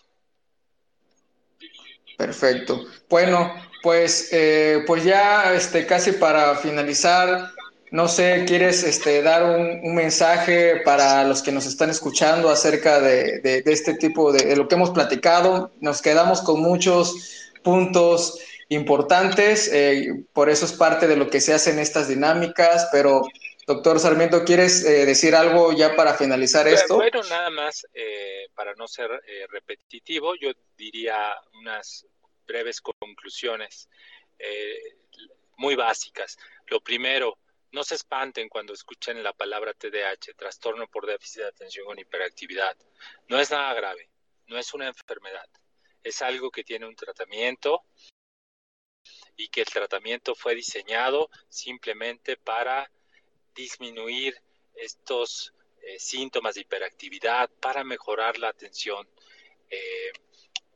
Perfecto. Bueno, pues, eh, pues ya este, casi para finalizar, no sé, ¿quieres este, dar un, mensaje para los que nos están escuchando acerca de, este tipo de, de, lo que hemos platicado? Nos quedamos con muchos puntos importantes, eh, por eso es parte de lo que se hace en estas dinámicas, pero Doctor Sarmiento, ¿quieres eh, decir algo ya para finalizar esto? Bueno, nada más, eh, para no ser eh, repetitivo, yo diría unas breves conclusiones muy básicas. Lo primero, no se espanten cuando escuchen la palabra TDAH, trastorno por déficit de atención con hiperactividad. No es nada grave, no es una enfermedad, es algo que tiene un tratamiento y que el tratamiento fue diseñado simplemente para disminuir estos eh, síntomas de hiperactividad, para mejorar la atención, eh,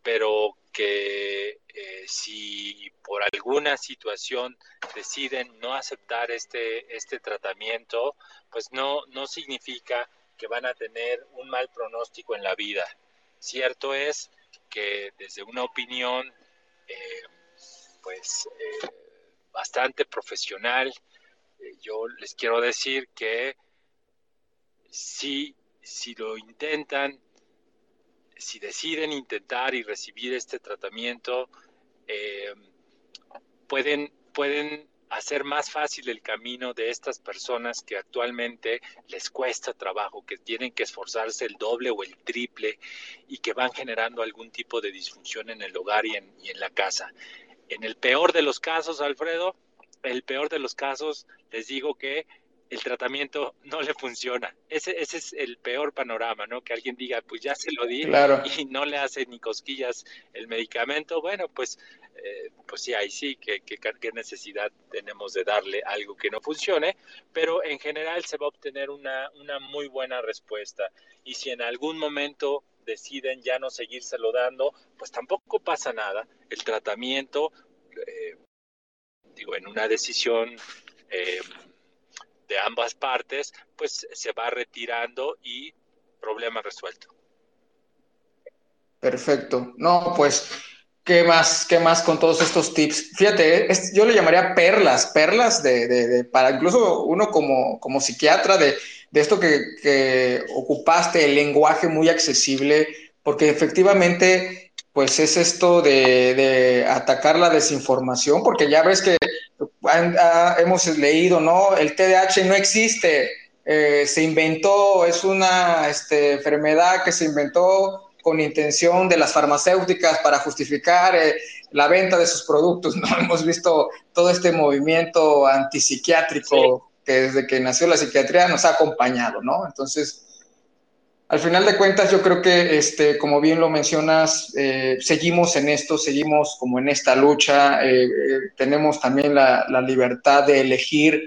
pero que eh, si por alguna situación deciden no aceptar este, este tratamiento, pues no, no significa que van a tener un mal pronóstico en la vida. Cierto es que desde una opinión pues bastante profesional yo les quiero decir que si, si lo intentan, si deciden intentar y recibir este tratamiento, eh, pueden, pueden hacer más fácil el camino de estas personas que actualmente les cuesta trabajo, que tienen que esforzarse el doble o el triple y que van generando algún tipo de disfunción en el hogar y en, y en la casa. En el peor de los casos, Alfredo, el peor de los casos, les digo que el tratamiento *laughs* no le funciona. Ese, ese es el peor panorama, ¿no? Que alguien diga, pues ya se lo di y no le hace ni cosquillas el medicamento. Bueno, pues, eh, pues sí, ahí sí, que, qué necesidad tenemos de darle algo que no funcione, pero en general se va a obtener una, una muy buena respuesta. Y si en algún momento deciden ya no seguírselo dando, pues tampoco pasa nada. El tratamiento eh, digo, en una decisión eh, de ambas partes, pues se va retirando y problema resuelto. Perfecto. No, pues, ¿qué más, qué más con todos estos tips? Fíjate, yo le llamaría perlas, perlas de, para incluso uno como, como psiquiatra de, esto que, que ocupaste, el lenguaje muy accesible, porque efectivamente pues es esto de, atacar la desinformación, porque ya ves que ah, hemos leído, ¿no? El TDAH no existe, eh, se inventó, es una este, enfermedad que se inventó con intención de las farmacéuticas para justificar eh, la venta de sus productos, *laughs* ¿no? Hemos visto todo este movimiento antipsiquiátrico que desde que nació la psiquiatría nos ha acompañado, ¿no? Entonces, al final de cuentas, yo creo que, este, como bien lo mencionas, eh, seguimos en esto, seguimos como en esta lucha, eh, eh, tenemos también la, libertad de elegir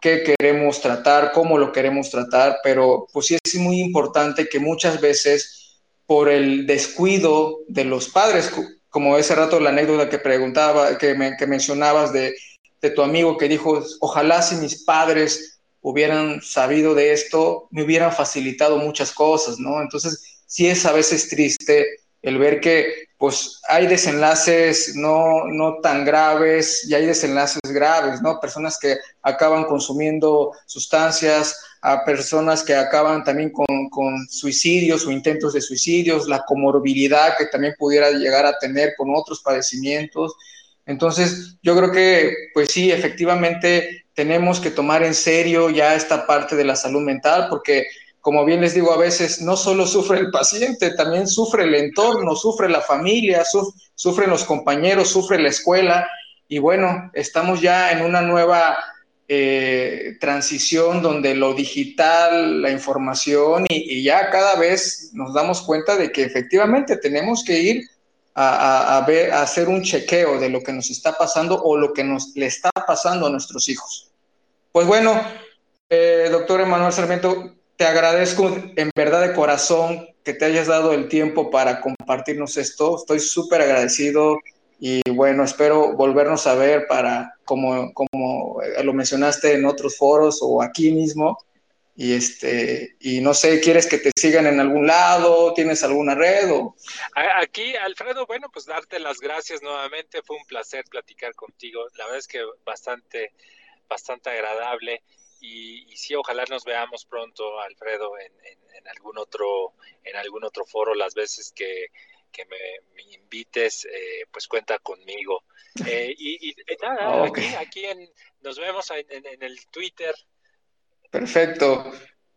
qué queremos tratar, cómo lo queremos tratar, pero pues sí es muy importante que muchas veces por el descuido de los padres, como ese rato la anécdota que preguntaba, que, que mencionabas de, de tu amigo que dijo, ojalá si mis padres hubieran sabido de esto, me hubieran facilitado muchas cosas, ¿no? Entonces, sí es a veces triste el ver que pues hay desenlaces no, no tan graves y hay desenlaces graves, ¿no? Personas que acaban consumiendo sustancias, a personas que acaban también con, con suicidios o intentos de suicidios, la comorbilidad que también pudiera llegar a tener con otros padecimientos. Entonces, yo creo que, pues sí, efectivamente tenemos que tomar en serio ya esta parte de la salud mental, porque, como bien les digo, a veces no solo sufre el paciente, también sufre el entorno, sufre la familia, sufren los compañeros, sufre la escuela. Y bueno, estamos ya en una nueva eh, transición donde lo digital, la información, y, ya cada vez nos damos cuenta de que efectivamente tenemos que ir a, ver, a hacer un chequeo de lo que nos está pasando o lo que nos le está pasando a nuestros hijos. Pues bueno, eh, doctor Emanuel Sarmiento, te agradezco en verdad de corazón que te hayas dado el tiempo para compartirnos esto. Estoy súper agradecido y bueno, espero volvernos a ver para, como, como lo mencionaste en otros foros o aquí mismo. Y este, y no sé, ¿quieres que te sigan en algún lado? ¿Tienes alguna red? O... Aquí, Alfredo, bueno, pues darte las gracias nuevamente. Fue un placer platicar contigo. La verdad es que bastante, bastante agradable. Y, sí, ojalá nos veamos pronto, Alfredo, en, en, algún otro, en algún otro foro, las veces que, que me, invites, eh, pues cuenta conmigo. *laughs* Eh, y, nada, aquí, aquí en, nos vemos en, el Twitter. Perfecto.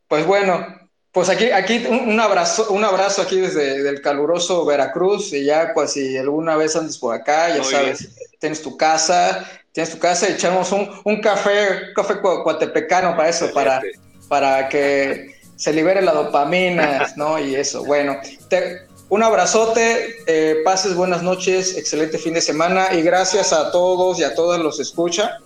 Pues bueno, pues aquí, aquí un, abrazo, un abrazo aquí desde el caluroso Veracruz, y ya pues si alguna vez andes por acá, ya sabes, tienes tu casa, tienes tu casa, echamos un, un café, café cuatepecano para eso, para, para que se libere la dopamina, ¿no? Y eso, bueno, te, un abrazote, eh, pases buenas noches, excelente fin de semana y gracias a todos y a todas los escucha.